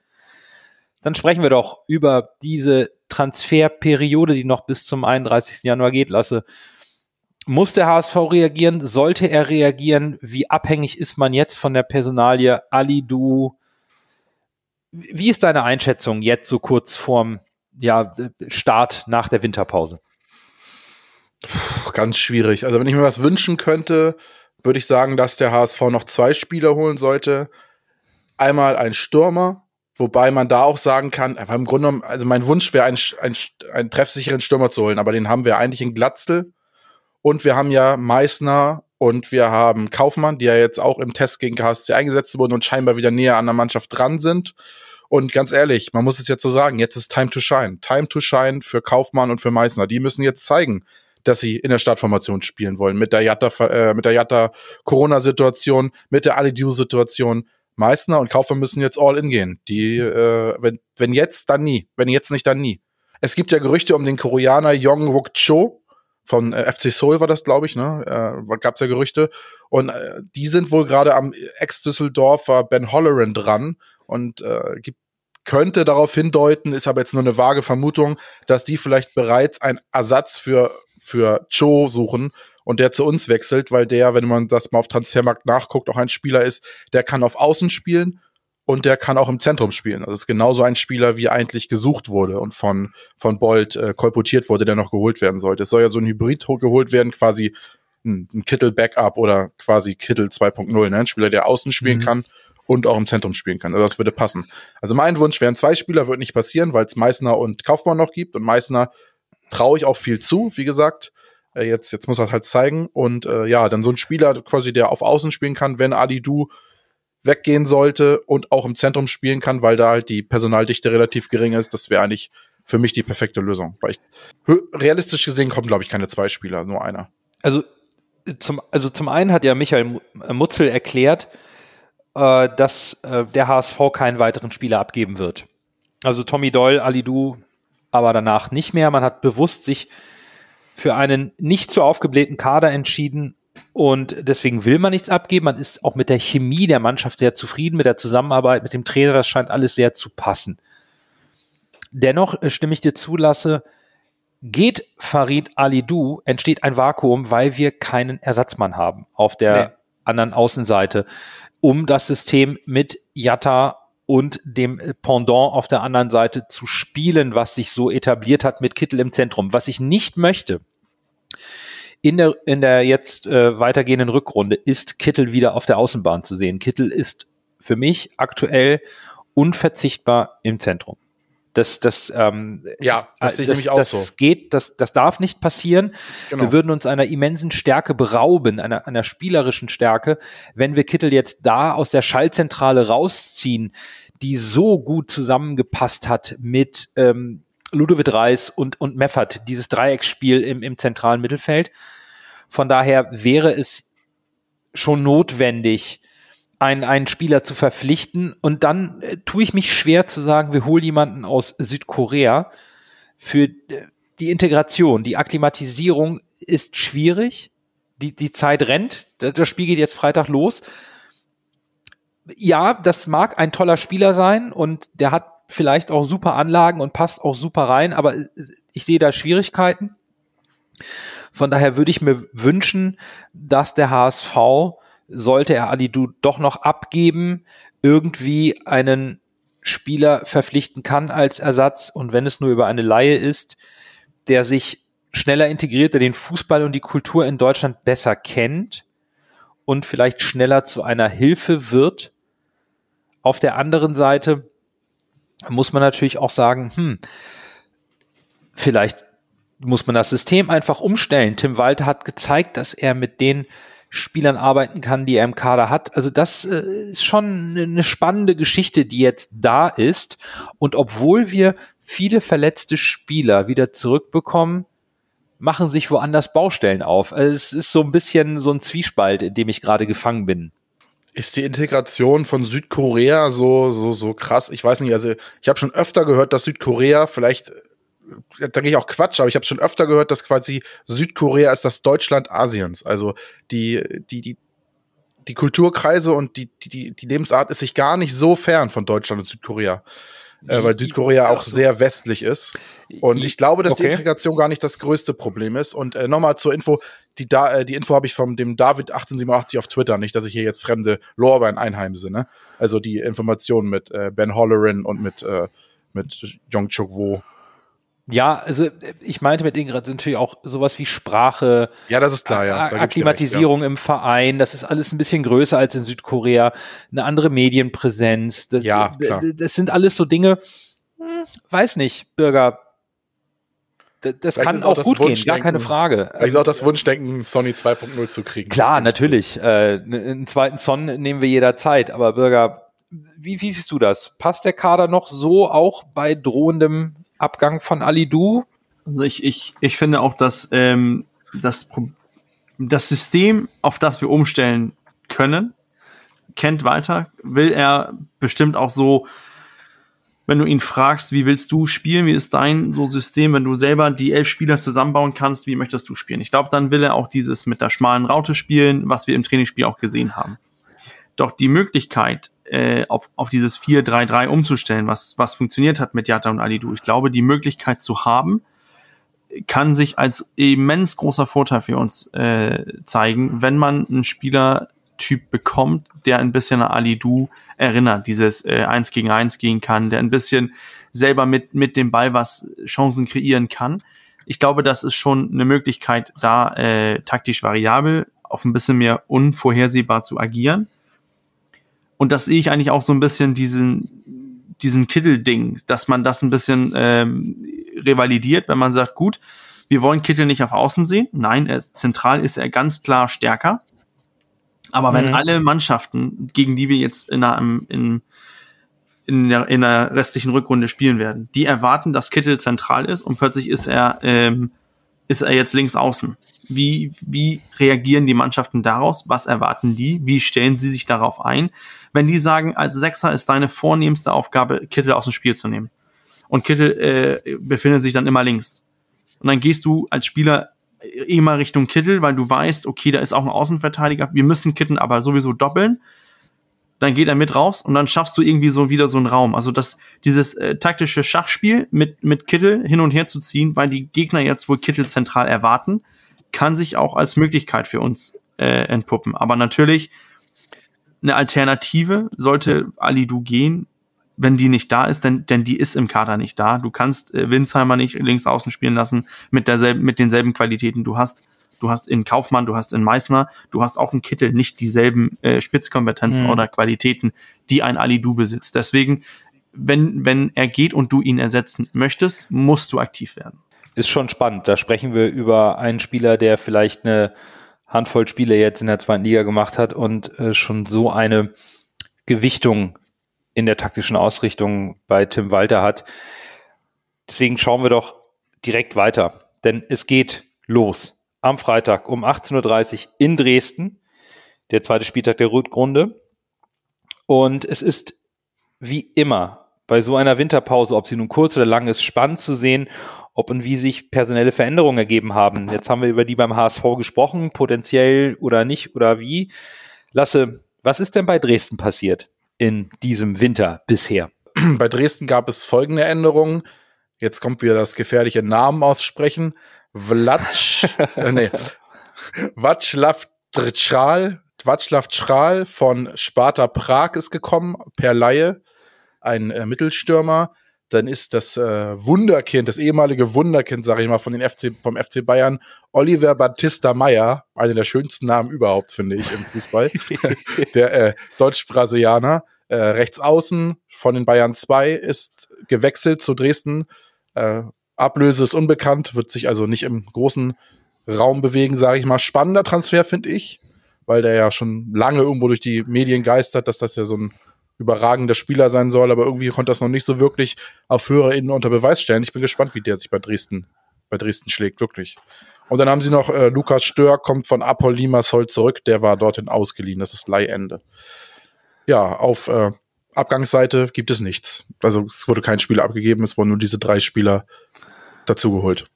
Dann sprechen wir doch über diese Transferperiode, die noch bis zum 31. Januar geht. Lasse, muss der HSV reagieren? Sollte er reagieren? Wie abhängig ist man jetzt von der Personalie Ali Du? Wie ist deine Einschätzung jetzt so kurz vorm ja, Start nach der Winterpause? Ganz schwierig. Also wenn ich mir was wünschen könnte, würde ich sagen, dass der HSV noch zwei Spieler holen sollte. Einmal ein Stürmer, wobei man da auch sagen kann, aber im Grunde genommen, also mein Wunsch wäre, einen, einen, einen treffsicheren Stürmer zu holen, aber den haben wir eigentlich in Glatzel. Und wir haben ja Meißner und wir haben Kaufmann, die ja jetzt auch im Test gegen KSC eingesetzt wurden und scheinbar wieder näher an der Mannschaft dran sind. Und ganz ehrlich, man muss es jetzt so sagen, jetzt ist Time to Shine. Time to Shine für Kaufmann und für Meißner. Die müssen jetzt zeigen, dass sie in der Startformation spielen wollen. Mit der Jatta, äh, mit der Jatta Corona-Situation, mit der Alidu-Situation. Meißner und Kaufmann müssen jetzt all in gehen. Die, äh, wenn, wenn jetzt, dann nie. Wenn jetzt nicht, dann nie. Es gibt ja Gerüchte um den Koreaner Yong Wook Cho. Von äh, FC Seoul war das, glaube ich, ne? Äh, Gab es ja Gerüchte. Und äh, die sind wohl gerade am Ex-Düsseldorfer Ben Holleran dran und äh, gibt könnte darauf hindeuten, ist aber jetzt nur eine vage Vermutung, dass die vielleicht bereits einen Ersatz für für Cho suchen und der zu uns wechselt, weil der, wenn man das mal auf Transfermarkt nachguckt, auch ein Spieler ist, der kann auf Außen spielen und der kann auch im Zentrum spielen. Also ist genauso ein Spieler, wie eigentlich gesucht wurde und von, von Bolt äh, kolportiert wurde, der noch geholt werden sollte. Es soll ja so ein Hybrid geholt werden, quasi ein, ein Kittel-Backup oder quasi Kittel 2.0, ne? ein Spieler, der außen spielen mhm. kann und auch im Zentrum spielen kann. Also das würde passen. Also mein Wunsch wären zwei Spieler, wird nicht passieren, weil es Meißner und Kaufmann noch gibt und Meißner traue ich auch viel zu, wie gesagt. Äh, jetzt, jetzt muss er halt zeigen. Und äh, ja, dann so ein Spieler quasi, der auf Außen spielen kann, wenn Adi Du weggehen sollte und auch im Zentrum spielen kann, weil da halt die Personaldichte relativ gering ist, das wäre eigentlich für mich die perfekte Lösung. Weil ich, realistisch gesehen kommen, glaube ich, keine zwei Spieler, nur einer. Also zum, also zum einen hat ja Michael Mutzel erklärt, äh, dass äh, der HSV keinen weiteren Spieler abgeben wird. Also Tommy Doyle, Alidu, aber danach nicht mehr. Man hat bewusst sich für einen nicht so aufgeblähten Kader entschieden und deswegen will man nichts abgeben. Man ist auch mit der Chemie der Mannschaft sehr zufrieden, mit der Zusammenarbeit mit dem Trainer. Das scheint alles sehr zu passen. Dennoch äh, stimme ich dir zulasse, geht Farid Alidou, entsteht ein Vakuum, weil wir keinen Ersatzmann haben auf der nee. anderen Außenseite, um das System mit Jatta und dem Pendant auf der anderen Seite zu spielen, was sich so etabliert hat mit Kittel im Zentrum. Was ich nicht möchte, in der, in der jetzt äh, weitergehenden Rückrunde ist Kittel wieder auf der Außenbahn zu sehen. Kittel ist für mich aktuell unverzichtbar im Zentrum. Das, das, ähm, ja, das, nämlich auch das so. geht, das, das darf nicht passieren. Genau. Wir würden uns einer immensen Stärke berauben, einer, einer spielerischen Stärke, wenn wir Kittel jetzt da aus der Schallzentrale rausziehen, die so gut zusammengepasst hat mit ähm, Ludovic Reis und, und Meffert, dieses Dreiecksspiel im, im zentralen Mittelfeld. Von daher wäre es schon notwendig, einen, einen Spieler zu verpflichten. Und dann äh, tue ich mich schwer zu sagen, wir holen jemanden aus Südkorea. Für äh, die Integration, die Akklimatisierung ist schwierig. Die, die Zeit rennt. Das Spiel geht jetzt Freitag los. Ja, das mag ein toller Spieler sein und der hat vielleicht auch super Anlagen und passt auch super rein, aber äh, ich sehe da Schwierigkeiten. Von daher würde ich mir wünschen, dass der HSV sollte er Alidu doch noch abgeben, irgendwie einen Spieler verpflichten kann als Ersatz und wenn es nur über eine Laie ist, der sich schneller integriert, der den Fußball und die Kultur in Deutschland besser kennt und vielleicht schneller zu einer Hilfe wird. Auf der anderen Seite muss man natürlich auch sagen, hm, vielleicht muss man das System einfach umstellen. Tim Walter hat gezeigt, dass er mit den Spielern arbeiten kann, die er im Kader hat. Also das äh, ist schon eine spannende Geschichte, die jetzt da ist. Und obwohl wir viele verletzte Spieler wieder zurückbekommen, machen sich woanders Baustellen auf. Also es ist so ein bisschen so ein Zwiespalt, in dem ich gerade gefangen bin. Ist die Integration von Südkorea so so so krass? Ich weiß nicht. Also ich habe schon öfter gehört, dass Südkorea vielleicht da denke ich auch Quatsch, aber ich habe schon öfter gehört, dass quasi Südkorea ist das Deutschland Asiens. Also die, die, die, die Kulturkreise und die, die, die Lebensart ist sich gar nicht so fern von Deutschland und Südkorea. Äh, weil Südkorea auch sehr westlich ist. Und ich glaube, dass okay. die Integration gar nicht das größte Problem ist. Und äh, nochmal zur Info, die, da, äh, die Info habe ich von dem David 1887 auf Twitter, nicht, dass ich hier jetzt fremde Lorbein einheimse, ne? Also die Informationen mit äh, Ben Hollerin und mit, äh, mit Jong Chuk Wo. Ja, also ich meinte mit Ingrid natürlich auch sowas wie Sprache. Ja, das ist klar, ja. Akklimatisierung recht, ja. im Verein, das ist alles ein bisschen größer als in Südkorea, eine andere Medienpräsenz. Das, ja, klar. Das sind alles so Dinge, hm, weiß nicht, Bürger. Das, das kann auch, auch gut gehen, gar keine Frage. Vielleicht ist auch das Wunschdenken, Sony 2.0 zu kriegen. Klar, natürlich. Äh, einen zweiten Son nehmen wir jederzeit, aber Bürger, wie, wie siehst du das? Passt der Kader noch so auch bei drohendem Abgang von Ali Du? Also ich, ich, ich finde auch, dass ähm, das, das System, auf das wir umstellen können, kennt weiter, will er bestimmt auch so, wenn du ihn fragst, wie willst du spielen, wie ist dein so System, wenn du selber die elf Spieler zusammenbauen kannst, wie möchtest du spielen? Ich glaube, dann will er auch dieses mit der schmalen Raute spielen, was wir im Trainingsspiel auch gesehen haben. Doch die Möglichkeit, äh, auf, auf dieses 4-3-3 umzustellen, was, was funktioniert hat mit Jatta und Alidu. Ich glaube, die Möglichkeit zu haben, kann sich als immens großer Vorteil für uns äh, zeigen, wenn man einen Spielertyp bekommt, der ein bisschen an Alidu erinnert, dieses äh, 1 gegen 1 gehen kann, der ein bisschen selber mit, mit dem Ball was Chancen kreieren kann. Ich glaube, das ist schon eine Möglichkeit, da äh, taktisch variabel auf ein bisschen mehr unvorhersehbar zu agieren. Und das sehe ich eigentlich auch so ein bisschen diesen, diesen Kittel-Ding, dass man das ein bisschen ähm, revalidiert, wenn man sagt, gut, wir wollen Kittel nicht auf Außen sehen. Nein, er ist, zentral ist er ganz klar stärker. Aber mhm. wenn alle Mannschaften, gegen die wir jetzt in der, in, in, der, in der restlichen Rückrunde spielen werden, die erwarten, dass Kittel zentral ist und plötzlich ist er, ähm, ist er jetzt links außen. Wie, wie reagieren die Mannschaften daraus? Was erwarten die? Wie stellen sie sich darauf ein? Wenn die sagen, als Sechser ist deine vornehmste Aufgabe, Kittel aus dem Spiel zu nehmen. Und Kittel äh, befindet sich dann immer links. Und dann gehst du als Spieler immer Richtung Kittel, weil du weißt, okay, da ist auch ein Außenverteidiger. Wir müssen Kittel aber sowieso doppeln dann geht er mit raus und dann schaffst du irgendwie so wieder so einen Raum. Also das, dieses äh, taktische Schachspiel mit, mit Kittel hin und her zu ziehen, weil die Gegner jetzt wohl Kittel zentral erwarten, kann sich auch als Möglichkeit für uns äh, entpuppen. Aber natürlich eine Alternative sollte Ali Du gehen, wenn die nicht da ist, denn, denn die ist im Kader nicht da. Du kannst äh, Winsheimer nicht links außen spielen lassen mit derselben, mit denselben Qualitäten. Du hast du hast in Kaufmann, du hast in Meißner, du hast auch in Kittel nicht dieselben äh, Spitzkompetenzen mhm. oder Qualitäten, die ein Ali Du besitzt. Deswegen, wenn, wenn er geht und du ihn ersetzen möchtest, musst du aktiv werden. Ist schon spannend. Da sprechen wir über einen Spieler, der vielleicht eine Handvoll Spiele jetzt in der zweiten Liga gemacht hat und äh, schon so eine Gewichtung in der taktischen Ausrichtung bei Tim Walter hat. Deswegen schauen wir doch direkt weiter, denn es geht los am Freitag um 18.30 Uhr in Dresden, der zweite Spieltag der Rückrunde. Und es ist wie immer bei so einer Winterpause, ob sie nun kurz oder lang ist, spannend zu sehen, ob und wie sich personelle Veränderungen ergeben haben. Jetzt haben wir über die beim HSV gesprochen, potenziell oder nicht oder wie. Lasse, was ist denn bei Dresden passiert in diesem Winter bisher? Bei Dresden gab es folgende Änderungen. Jetzt kommt wieder das gefährliche Namen aussprechen. Vlatsch, äh, nee, Václav Tschral, Václav Tschral von Sparta Prag ist gekommen, per Laie, ein äh, Mittelstürmer. Dann ist das äh, Wunderkind, das ehemalige Wunderkind, sage ich mal, von den FC, vom FC Bayern, Oliver Battista Meyer, einer der schönsten Namen überhaupt, finde ich, im Fußball. der äh, Deutsch-Brasilianer, äh, rechts außen von den Bayern 2, ist gewechselt zu Dresden, äh, Ablöse ist unbekannt, wird sich also nicht im großen Raum bewegen, sage ich mal. Spannender Transfer, finde ich, weil der ja schon lange irgendwo durch die Medien geistert, dass das ja so ein überragender Spieler sein soll, aber irgendwie konnte das noch nicht so wirklich auf höhere Innen unter Beweis stellen. Ich bin gespannt, wie der sich bei Dresden, bei Dresden schlägt, wirklich. Und dann haben sie noch äh, Lukas Stör, kommt von Apol Limassol zurück, der war dorthin ausgeliehen, das ist Leihende. Ja, auf äh, Abgangsseite gibt es nichts. Also es wurde kein Spieler abgegeben, es wurden nur diese drei Spieler dazugeholt.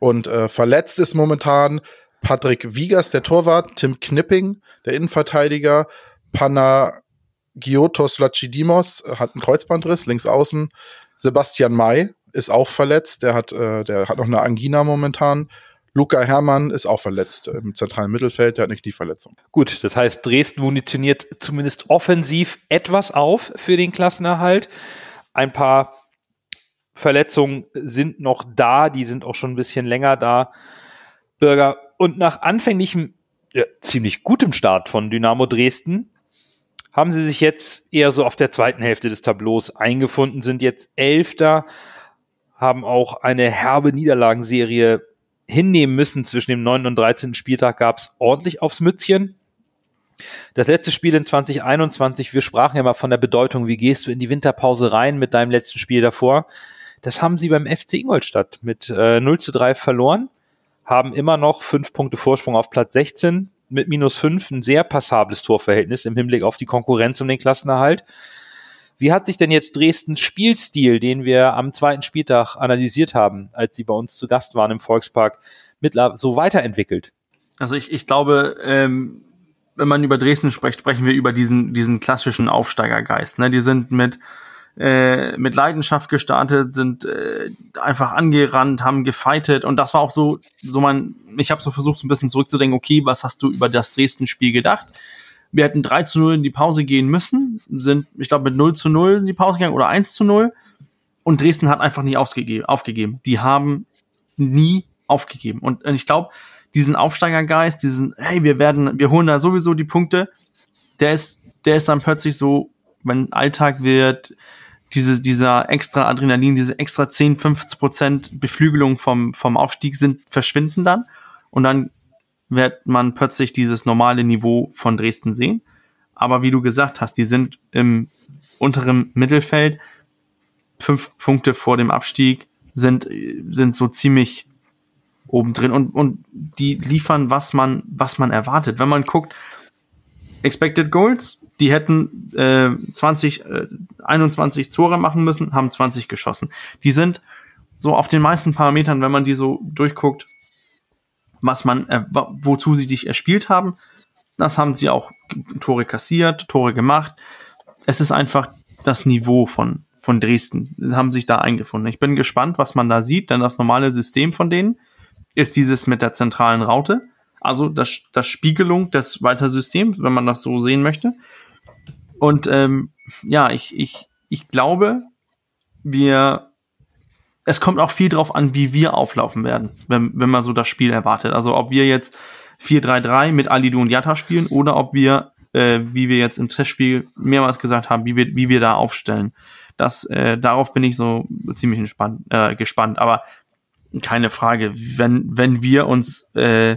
Und äh, verletzt ist momentan Patrick Wiegers, der Torwart, Tim Knipping, der Innenverteidiger, Panagiotos Vlachidimos äh, hat einen Kreuzbandriss, links außen. Sebastian May ist auch verletzt, der hat, äh, der hat noch eine Angina momentan. Luca Hermann ist auch verletzt im zentralen Mittelfeld, der hat eine Knieverletzung. Gut, das heißt, Dresden munitioniert zumindest offensiv etwas auf für den Klassenerhalt. Ein paar Verletzungen sind noch da, die sind auch schon ein bisschen länger da. Bürger. Und nach anfänglichem, ja, ziemlich gutem Start von Dynamo Dresden haben sie sich jetzt eher so auf der zweiten Hälfte des Tableaus eingefunden, sind jetzt Elfter, haben auch eine herbe Niederlagenserie hinnehmen müssen. Zwischen dem 9. und 13. Spieltag gab es ordentlich aufs Mützchen. Das letzte Spiel in 2021, wir sprachen ja mal von der Bedeutung, wie gehst du in die Winterpause rein mit deinem letzten Spiel davor. Das haben sie beim FC Ingolstadt mit äh, 0 zu 3 verloren, haben immer noch fünf Punkte Vorsprung auf Platz 16 mit minus fünf, ein sehr passables Torverhältnis im Hinblick auf die Konkurrenz um den Klassenerhalt. Wie hat sich denn jetzt Dresdens Spielstil, den wir am zweiten Spieltag analysiert haben, als sie bei uns zu Gast waren im Volkspark, mittlerweile so weiterentwickelt? Also ich, ich glaube, ähm, wenn man über Dresden spricht, sprechen wir über diesen, diesen klassischen Aufsteigergeist. Ne? Die sind mit äh, mit Leidenschaft gestartet, sind äh, einfach angerannt, haben gefightet und das war auch so, so man, ich habe so versucht, so ein bisschen zurückzudenken, okay, was hast du über das Dresden-Spiel gedacht? Wir hätten 3 zu 0 in die Pause gehen müssen, sind, ich glaube, mit 0 zu 0 in die Pause gegangen oder 1 zu 0 und Dresden hat einfach nie aufgegeben. Die haben nie aufgegeben und ich glaube, diesen Aufsteigergeist, diesen, hey, wir werden, wir holen da sowieso die Punkte, der ist, der ist dann plötzlich so, wenn Alltag wird, diese, dieser extra Adrenalin, diese extra 10, 15 Prozent Beflügelung vom, vom Aufstieg sind, verschwinden dann. Und dann wird man plötzlich dieses normale Niveau von Dresden sehen. Aber wie du gesagt hast, die sind im unteren Mittelfeld, fünf Punkte vor dem Abstieg, sind, sind so ziemlich oben drin und, und die liefern, was man, was man erwartet. Wenn man guckt, Expected Goals, die hätten äh, 20, äh, 21 Tore machen müssen, haben 20 geschossen. Die sind so auf den meisten Parametern, wenn man die so durchguckt, was man, äh, wozu sie dich erspielt haben, das haben sie auch Tore kassiert, Tore gemacht. Es ist einfach das Niveau von, von Dresden, sie haben sich da eingefunden. Ich bin gespannt, was man da sieht, denn das normale System von denen ist dieses mit der zentralen Raute. Also das, das Spiegelung des Walter-Systems, wenn man das so sehen möchte. Und ähm, ja, ich, ich, ich glaube, wir es kommt auch viel drauf an, wie wir auflaufen werden, wenn, wenn man so das Spiel erwartet. Also ob wir jetzt 4-3-3 mit Alidu und Yatta spielen oder ob wir, äh, wie wir jetzt im Testspiel mehrmals gesagt haben, wie wir, wie wir da aufstellen. Das, äh, darauf bin ich so ziemlich entspannt, äh, gespannt. Aber keine Frage, wenn, wenn wir uns äh,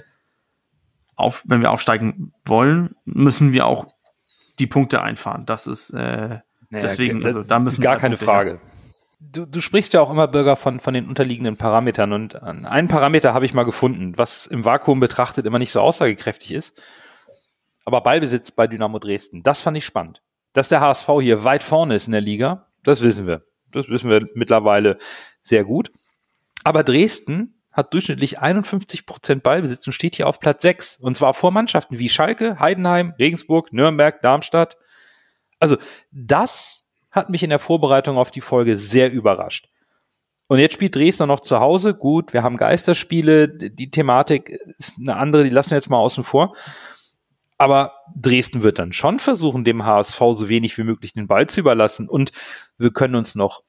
auf, wenn wir aufsteigen wollen, müssen wir auch die Punkte einfahren. Das ist äh, naja, deswegen, also da müssen gar keine Punkte Frage. Her. Du, du sprichst ja auch immer, Bürger, von, von den unterliegenden Parametern. Und einen Parameter habe ich mal gefunden, was im Vakuum betrachtet immer nicht so aussagekräftig ist. Aber Ballbesitz bei Dynamo Dresden, das fand ich spannend. Dass der HSV hier weit vorne ist in der Liga, das wissen wir. Das wissen wir mittlerweile sehr gut. Aber Dresden hat durchschnittlich 51 Prozent Ballbesitz und steht hier auf Platz 6. Und zwar vor Mannschaften wie Schalke, Heidenheim, Regensburg, Nürnberg, Darmstadt. Also das hat mich in der Vorbereitung auf die Folge sehr überrascht. Und jetzt spielt Dresden noch zu Hause. Gut, wir haben Geisterspiele. Die Thematik ist eine andere, die lassen wir jetzt mal außen vor. Aber Dresden wird dann schon versuchen, dem HSV so wenig wie möglich den Ball zu überlassen. Und wir können uns noch,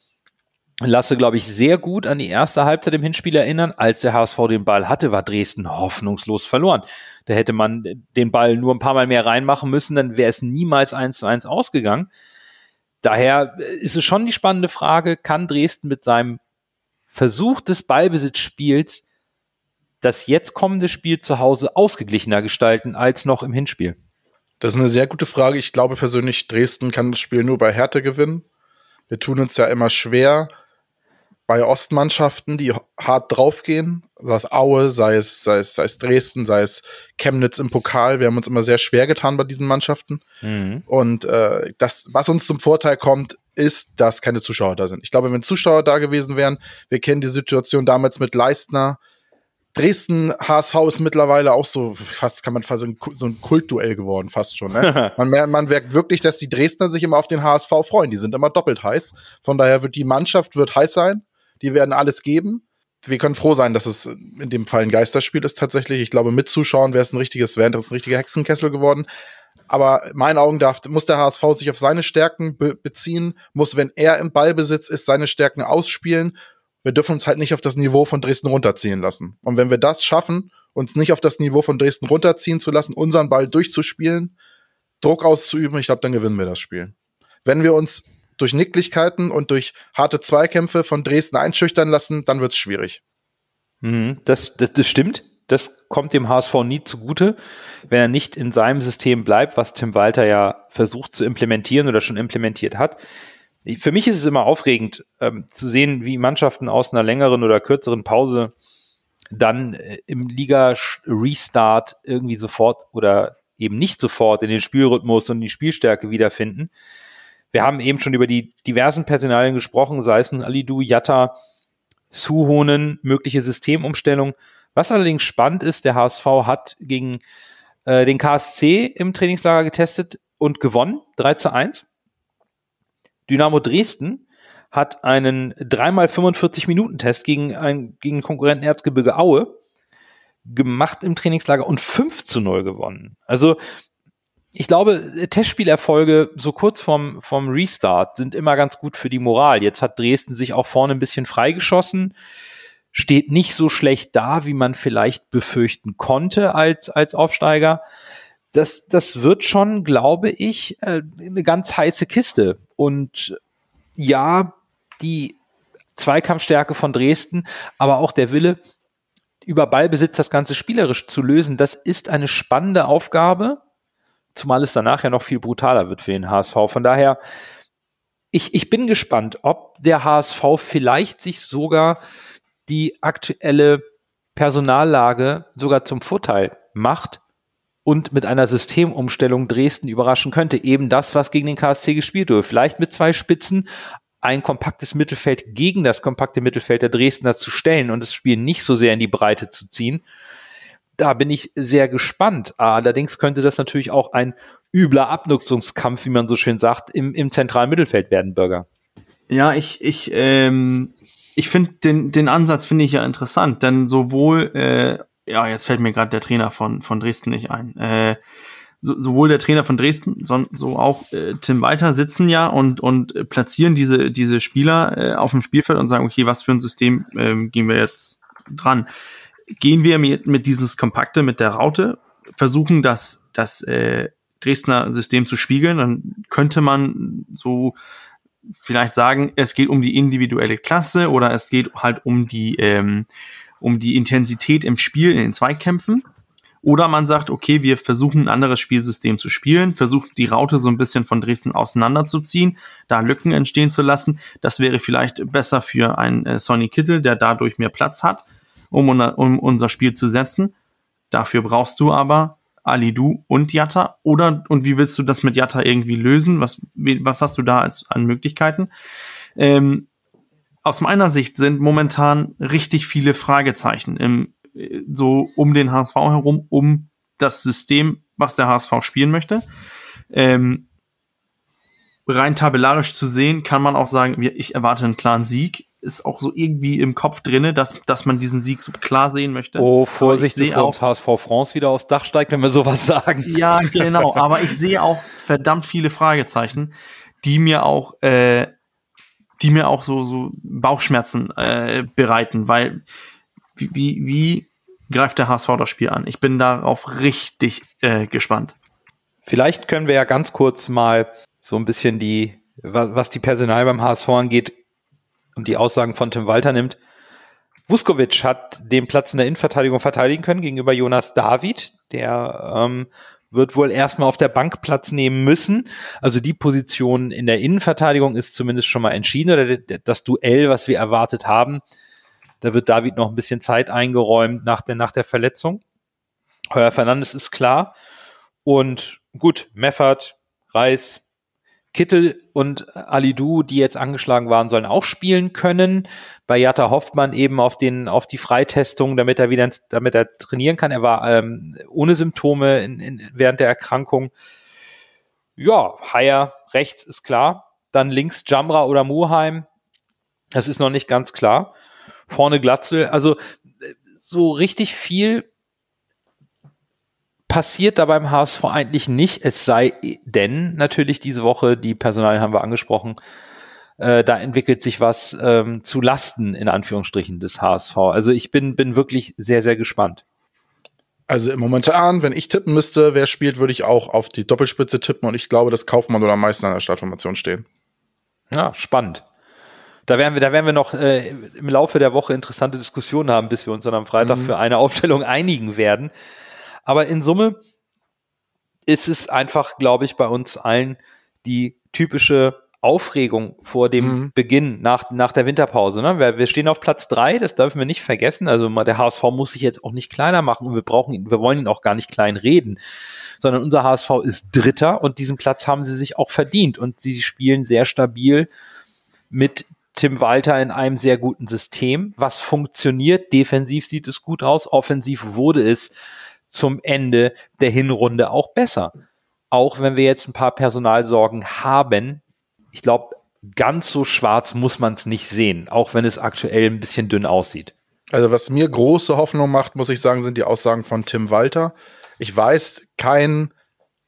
Lasse, glaube ich, sehr gut an die erste Halbzeit im Hinspiel erinnern. Als der HSV den Ball hatte, war Dresden hoffnungslos verloren. Da hätte man den Ball nur ein paar Mal mehr reinmachen müssen, dann wäre es niemals eins zu eins ausgegangen. Daher ist es schon die spannende Frage, kann Dresden mit seinem Versuch des Ballbesitzspiels das jetzt kommende Spiel zu Hause ausgeglichener gestalten als noch im Hinspiel? Das ist eine sehr gute Frage. Ich glaube persönlich, Dresden kann das Spiel nur bei Härte gewinnen. Wir tun uns ja immer schwer, bei Ostmannschaften, die hart draufgehen, sei es Aue, sei es, sei es, sei es Dresden, sei es Chemnitz im Pokal, wir haben uns immer sehr schwer getan bei diesen Mannschaften. Mhm. Und äh, das, was uns zum Vorteil kommt, ist, dass keine Zuschauer da sind. Ich glaube, wenn Zuschauer da gewesen wären, wir kennen die Situation damals mit Leistner. Dresden HSV ist mittlerweile auch so, fast kann man fast so ein Kultduell geworden, fast schon. Ne? man, man merkt wirklich, dass die Dresdner sich immer auf den HSV freuen. Die sind immer doppelt heiß. Von daher wird die Mannschaft wird heiß sein die werden alles geben. Wir können froh sein, dass es in dem Fall ein Geisterspiel ist tatsächlich. Ich glaube, mit Zuschauen wäre es ein richtiges, wäre es ein richtiger Hexenkessel geworden. Aber in meinen Augen darf, muss der HSV sich auf seine Stärken be beziehen, muss, wenn er im Ballbesitz ist, seine Stärken ausspielen. Wir dürfen uns halt nicht auf das Niveau von Dresden runterziehen lassen. Und wenn wir das schaffen, uns nicht auf das Niveau von Dresden runterziehen zu lassen, unseren Ball durchzuspielen, Druck auszuüben, ich glaube, dann gewinnen wir das Spiel. Wenn wir uns durch Nicklichkeiten und durch harte Zweikämpfe von Dresden einschüchtern lassen, dann wird es schwierig. Mhm, das, das, das stimmt. Das kommt dem HSV nie zugute, wenn er nicht in seinem System bleibt, was Tim Walter ja versucht zu implementieren oder schon implementiert hat. Für mich ist es immer aufregend ähm, zu sehen, wie Mannschaften aus einer längeren oder kürzeren Pause dann äh, im Liga-Restart irgendwie sofort oder eben nicht sofort in den Spielrhythmus und die Spielstärke wiederfinden. Wir haben eben schon über die diversen Personalien gesprochen, sei es nun Alidu, Yatta, Suhonen, mögliche Systemumstellung. Was allerdings spannend ist, der HSV hat gegen äh, den KSC im Trainingslager getestet und gewonnen, 3 zu 1. Dynamo Dresden hat einen 3 x 45 Minuten Test gegen einen gegen Konkurrenten Erzgebirge Aue gemacht im Trainingslager und 5 zu 0 gewonnen. Also ich glaube, Testspielerfolge so kurz vorm, vorm Restart sind immer ganz gut für die Moral. Jetzt hat Dresden sich auch vorne ein bisschen freigeschossen, steht nicht so schlecht da, wie man vielleicht befürchten konnte als, als Aufsteiger. Das, das wird schon, glaube ich, äh, eine ganz heiße Kiste. Und ja, die Zweikampfstärke von Dresden, aber auch der Wille, über Ballbesitz das Ganze spielerisch zu lösen, das ist eine spannende Aufgabe zumal es danach ja noch viel brutaler wird für den HSV. Von daher, ich, ich bin gespannt, ob der HSV vielleicht sich sogar die aktuelle Personallage sogar zum Vorteil macht und mit einer Systemumstellung Dresden überraschen könnte. Eben das, was gegen den KSC gespielt wurde. Vielleicht mit zwei Spitzen ein kompaktes Mittelfeld gegen das kompakte Mittelfeld der Dresdner zu stellen und das Spiel nicht so sehr in die Breite zu ziehen. Da bin ich sehr gespannt. Allerdings könnte das natürlich auch ein übler Abnutzungskampf, wie man so schön sagt, im, im zentralen Mittelfeld werden, Bürger. Ja, ich, ich, ähm, ich finde den, den Ansatz finde ich ja interessant, denn sowohl, äh, ja, jetzt fällt mir gerade der Trainer von, von Dresden nicht ein. Äh, so, sowohl der Trainer von Dresden, so, so auch äh, Tim Walter sitzen ja und, und platzieren diese, diese Spieler äh, auf dem Spielfeld und sagen, okay, was für ein System äh, gehen wir jetzt dran? Gehen wir mit, mit dieses Kompakte, mit der Raute, versuchen das, das äh, Dresdner System zu spiegeln, dann könnte man so vielleicht sagen, es geht um die individuelle Klasse oder es geht halt um die, ähm, um die Intensität im Spiel, in den Zweikämpfen. Oder man sagt, okay, wir versuchen ein anderes Spielsystem zu spielen, versuchen die Raute so ein bisschen von Dresden auseinanderzuziehen, da Lücken entstehen zu lassen. Das wäre vielleicht besser für einen äh, Sonny Kittel, der dadurch mehr Platz hat, um, um unser Spiel zu setzen. Dafür brauchst du aber Alidu und Jatta? Oder, und wie willst du das mit Jatta irgendwie lösen? Was, was hast du da als, an Möglichkeiten? Ähm, aus meiner Sicht sind momentan richtig viele Fragezeichen im, so um den HSV herum, um das System, was der HSV spielen möchte. Ähm, rein tabellarisch zu sehen, kann man auch sagen, ich erwarte einen klaren Sieg ist auch so irgendwie im Kopf drinne, dass, dass man diesen Sieg so klar sehen möchte. Oh, Vorsicht, bevor uns HSV France wieder aufs Dach steigt, wenn wir sowas sagen. Ja, genau. aber ich sehe auch verdammt viele Fragezeichen, die mir auch, äh, die mir auch so, so Bauchschmerzen äh, bereiten, weil wie, wie, wie greift der HSV das Spiel an? Ich bin darauf richtig äh, gespannt. Vielleicht können wir ja ganz kurz mal so ein bisschen die, was die Personal beim HSV angeht, und die Aussagen von Tim Walter nimmt, Vuskovic hat den Platz in der Innenverteidigung verteidigen können gegenüber Jonas David. Der ähm, wird wohl erstmal auf der Bank Platz nehmen müssen. Also die Position in der Innenverteidigung ist zumindest schon mal entschieden oder das Duell, was wir erwartet haben. Da wird David noch ein bisschen Zeit eingeräumt nach der, nach der Verletzung. Heuer Fernandes ist klar. Und gut, Meffert, Reis, Kittel und Alidu, die jetzt angeschlagen waren, sollen auch spielen können. Bei Jatta hofft man eben auf den, auf die Freitestung, damit er wieder, damit er trainieren kann. Er war ähm, ohne Symptome in, in, während der Erkrankung. Ja, Haier rechts ist klar. Dann links Jamra oder Muheim. Das ist noch nicht ganz klar. Vorne Glatzel. Also so richtig viel passiert da beim HSV eigentlich nicht, es sei denn natürlich diese Woche, die Personal haben wir angesprochen, äh, da entwickelt sich was ähm, zu Lasten in Anführungsstrichen des HSV. Also ich bin, bin wirklich sehr, sehr gespannt. Also momentan, wenn ich tippen müsste, wer spielt, würde ich auch auf die Doppelspitze tippen und ich glaube, dass Kaufmann oder Meister in der Startformation stehen. Ja, spannend. Da werden wir, da werden wir noch äh, im Laufe der Woche interessante Diskussionen haben, bis wir uns dann am Freitag mhm. für eine Aufstellung einigen werden. Aber in Summe ist es einfach, glaube ich, bei uns allen die typische Aufregung vor dem mhm. Beginn nach, nach der Winterpause. Ne? Wir, wir stehen auf Platz drei, das dürfen wir nicht vergessen. Also der HSV muss sich jetzt auch nicht kleiner machen und wir brauchen ihn, wir wollen ihn auch gar nicht klein reden, sondern unser HSV ist Dritter und diesen Platz haben sie sich auch verdient und sie spielen sehr stabil mit Tim Walter in einem sehr guten System, was funktioniert. Defensiv sieht es gut aus, offensiv wurde es zum Ende der Hinrunde auch besser. Auch wenn wir jetzt ein paar Personalsorgen haben, ich glaube, ganz so schwarz muss man es nicht sehen, auch wenn es aktuell ein bisschen dünn aussieht. Also was mir große Hoffnung macht, muss ich sagen, sind die Aussagen von Tim Walter. Ich weiß, kein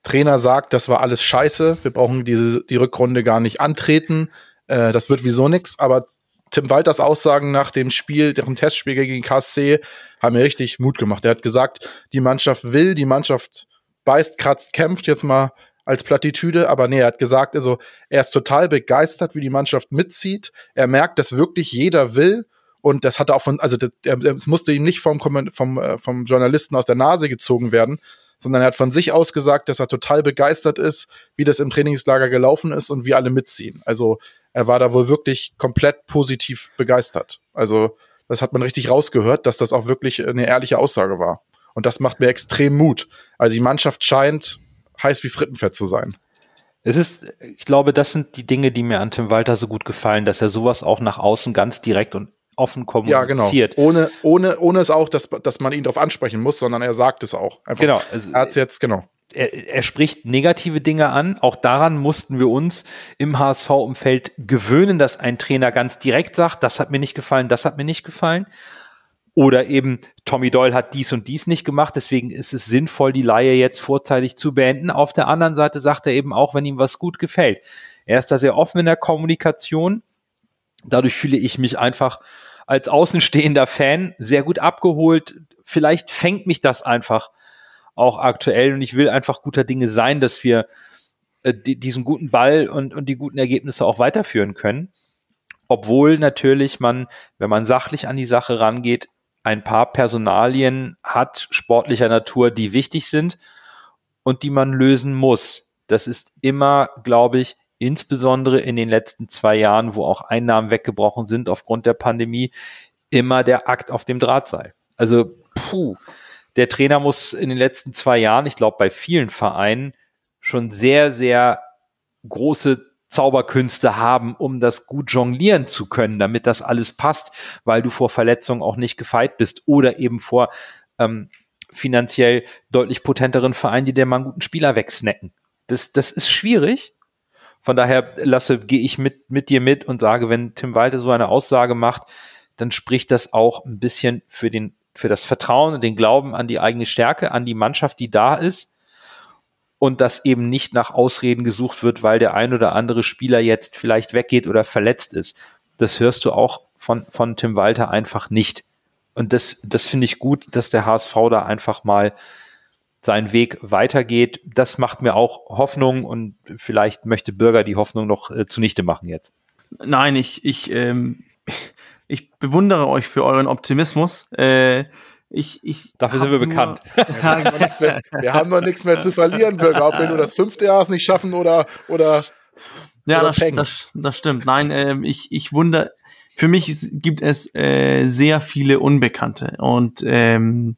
Trainer sagt, das war alles scheiße, wir brauchen diese, die Rückrunde gar nicht antreten, äh, das wird wieso nichts, aber Tim Walters Aussagen nach dem Spiel, deren Testspiel gegen KSC, haben mir richtig Mut gemacht. Er hat gesagt, die Mannschaft will, die Mannschaft beißt, kratzt, kämpft jetzt mal als Plattitüde, aber nee, er hat gesagt, also er ist total begeistert, wie die Mannschaft mitzieht. Er merkt, dass wirklich jeder will und das hat er auch von, also es musste ihm nicht vom, vom, äh, vom Journalisten aus der Nase gezogen werden, sondern er hat von sich aus gesagt, dass er total begeistert ist, wie das im Trainingslager gelaufen ist und wie alle mitziehen. Also er war da wohl wirklich komplett positiv begeistert. Also Das hat man richtig rausgehört, dass das auch wirklich eine ehrliche Aussage war. Und das macht mir extrem Mut. Also die Mannschaft scheint heiß wie Frittenfett zu sein. Es ist, ich glaube, das sind die Dinge, die mir an Tim Walter so gut gefallen, dass er sowas auch nach außen ganz direkt und offen kommuniziert. Ja, genau. Ohne, ohne, ohne es auch, dass, dass man ihn darauf ansprechen muss, sondern er sagt es auch. Einfach. Genau. Also, er hat jetzt, genau. Er, er spricht negative Dinge an. Auch daran mussten wir uns im HSV-Umfeld gewöhnen, dass ein Trainer ganz direkt sagt, das hat mir nicht gefallen, das hat mir nicht gefallen. Oder eben Tommy Doyle hat dies und dies nicht gemacht, deswegen ist es sinnvoll, die Laie jetzt vorzeitig zu beenden. Auf der anderen Seite sagt er eben auch, wenn ihm was gut gefällt. Er ist da sehr offen in der Kommunikation. Dadurch fühle ich mich einfach als außenstehender Fan sehr gut abgeholt. Vielleicht fängt mich das einfach auch aktuell und ich will einfach guter Dinge sein, dass wir äh, die, diesen guten Ball und, und die guten Ergebnisse auch weiterführen können. Obwohl natürlich man, wenn man sachlich an die Sache rangeht, ein paar Personalien hat, sportlicher Natur, die wichtig sind und die man lösen muss. Das ist immer, glaube ich, insbesondere in den letzten zwei Jahren, wo auch Einnahmen weggebrochen sind aufgrund der Pandemie, immer der Akt auf dem Drahtseil. Also, puh, der Trainer muss in den letzten zwei Jahren, ich glaube, bei vielen Vereinen schon sehr, sehr große Zauberkünste haben, um das gut jonglieren zu können, damit das alles passt, weil du vor Verletzungen auch nicht gefeit bist oder eben vor ähm, finanziell deutlich potenteren Vereinen, die dir mal einen guten Spieler wegsnacken. Das, das ist schwierig. Von daher, Lasse, gehe ich mit, mit dir mit und sage, wenn Tim Walter so eine Aussage macht, dann spricht das auch ein bisschen für den, für das Vertrauen und den Glauben an die eigene Stärke, an die Mannschaft, die da ist und dass eben nicht nach Ausreden gesucht wird, weil der ein oder andere Spieler jetzt vielleicht weggeht oder verletzt ist. Das hörst du auch von, von Tim Walter einfach nicht. Und das, das finde ich gut, dass der HSV da einfach mal seinen Weg weitergeht. Das macht mir auch Hoffnung und vielleicht möchte Bürger die Hoffnung noch äh, zunichte machen jetzt. Nein, ich, ich, ähm, ich bewundere euch für euren Optimismus. Äh, ich, ich Dafür sind wir nur, bekannt. wir, haben mehr, wir haben noch nichts mehr zu verlieren, Bürger. Ob wir nur das fünfte Jahr es nicht schaffen oder. oder ja, oder das, das, das, stimmt. Nein, äh, ich, ich wundere. Für mich gibt es äh, sehr viele Unbekannte. Und, ähm,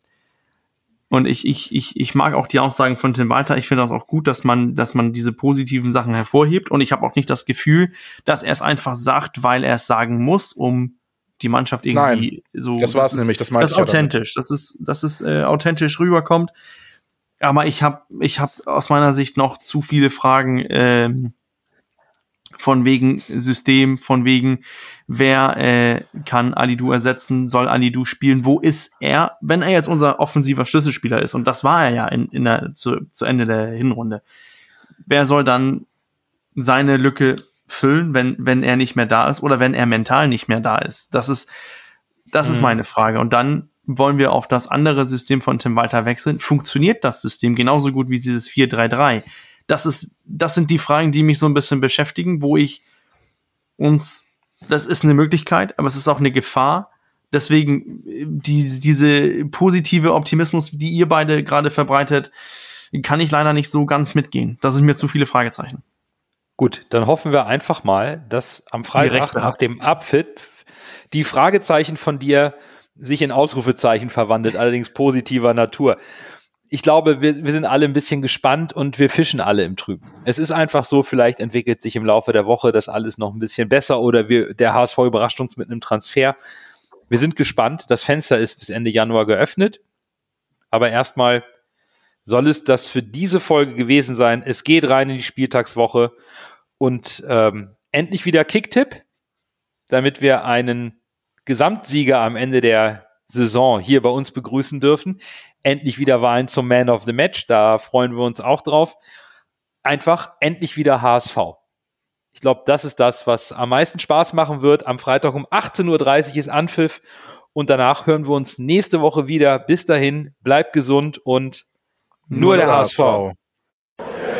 und ich, ich, ich, ich mag auch die Aussagen von Tim Walter. Ich finde das auch gut, dass man, dass man diese positiven Sachen hervorhebt. Und ich habe auch nicht das Gefühl, dass er es einfach sagt, weil er es sagen muss, um die Mannschaft irgendwie Nein, so. Das war es nämlich, das meinte Das ist authentisch, das ist, dass es äh, authentisch rüberkommt. Aber ich habe ich hab aus meiner Sicht noch zu viele Fragen ähm, von wegen System, von wegen, wer äh, kann Alidu ersetzen, soll Alidu spielen, wo ist er, wenn er jetzt unser offensiver Schlüsselspieler ist, und das war er ja in, in der, zu, zu Ende der Hinrunde, wer soll dann seine Lücke füllen, wenn, wenn er nicht mehr da ist oder wenn er mental nicht mehr da ist? Das ist, das mhm. ist meine Frage. Und dann wollen wir auf das andere System von Tim Walter wechseln. Funktioniert das System genauso gut wie dieses 4-3-3? Das ist, das sind die Fragen, die mich so ein bisschen beschäftigen, wo ich uns, das ist eine Möglichkeit, aber es ist auch eine Gefahr. Deswegen, die, diese positive Optimismus, die ihr beide gerade verbreitet, kann ich leider nicht so ganz mitgehen. Das sind mir zu viele Fragezeichen. Gut, dann hoffen wir einfach mal, dass am Freitag nach dem Abfit die Fragezeichen von dir sich in Ausrufezeichen verwandelt, allerdings positiver Natur. Ich glaube, wir, wir sind alle ein bisschen gespannt und wir fischen alle im Trüben. Es ist einfach so, vielleicht entwickelt sich im Laufe der Woche das alles noch ein bisschen besser oder wir, der HSV überrascht uns mit einem Transfer. Wir sind gespannt. Das Fenster ist bis Ende Januar geöffnet. Aber erstmal soll es das für diese Folge gewesen sein. Es geht rein in die Spieltagswoche und ähm, endlich wieder Kicktipp, damit wir einen Gesamtsieger am Ende der Saison hier bei uns begrüßen dürfen. Endlich wieder Wahlen zum Man of the Match, da freuen wir uns auch drauf. Einfach endlich wieder HSV. Ich glaube, das ist das, was am meisten Spaß machen wird. Am Freitag um 18.30 Uhr ist Anpfiff und danach hören wir uns nächste Woche wieder. Bis dahin, bleibt gesund und nur, nur der, der HSV. HSV.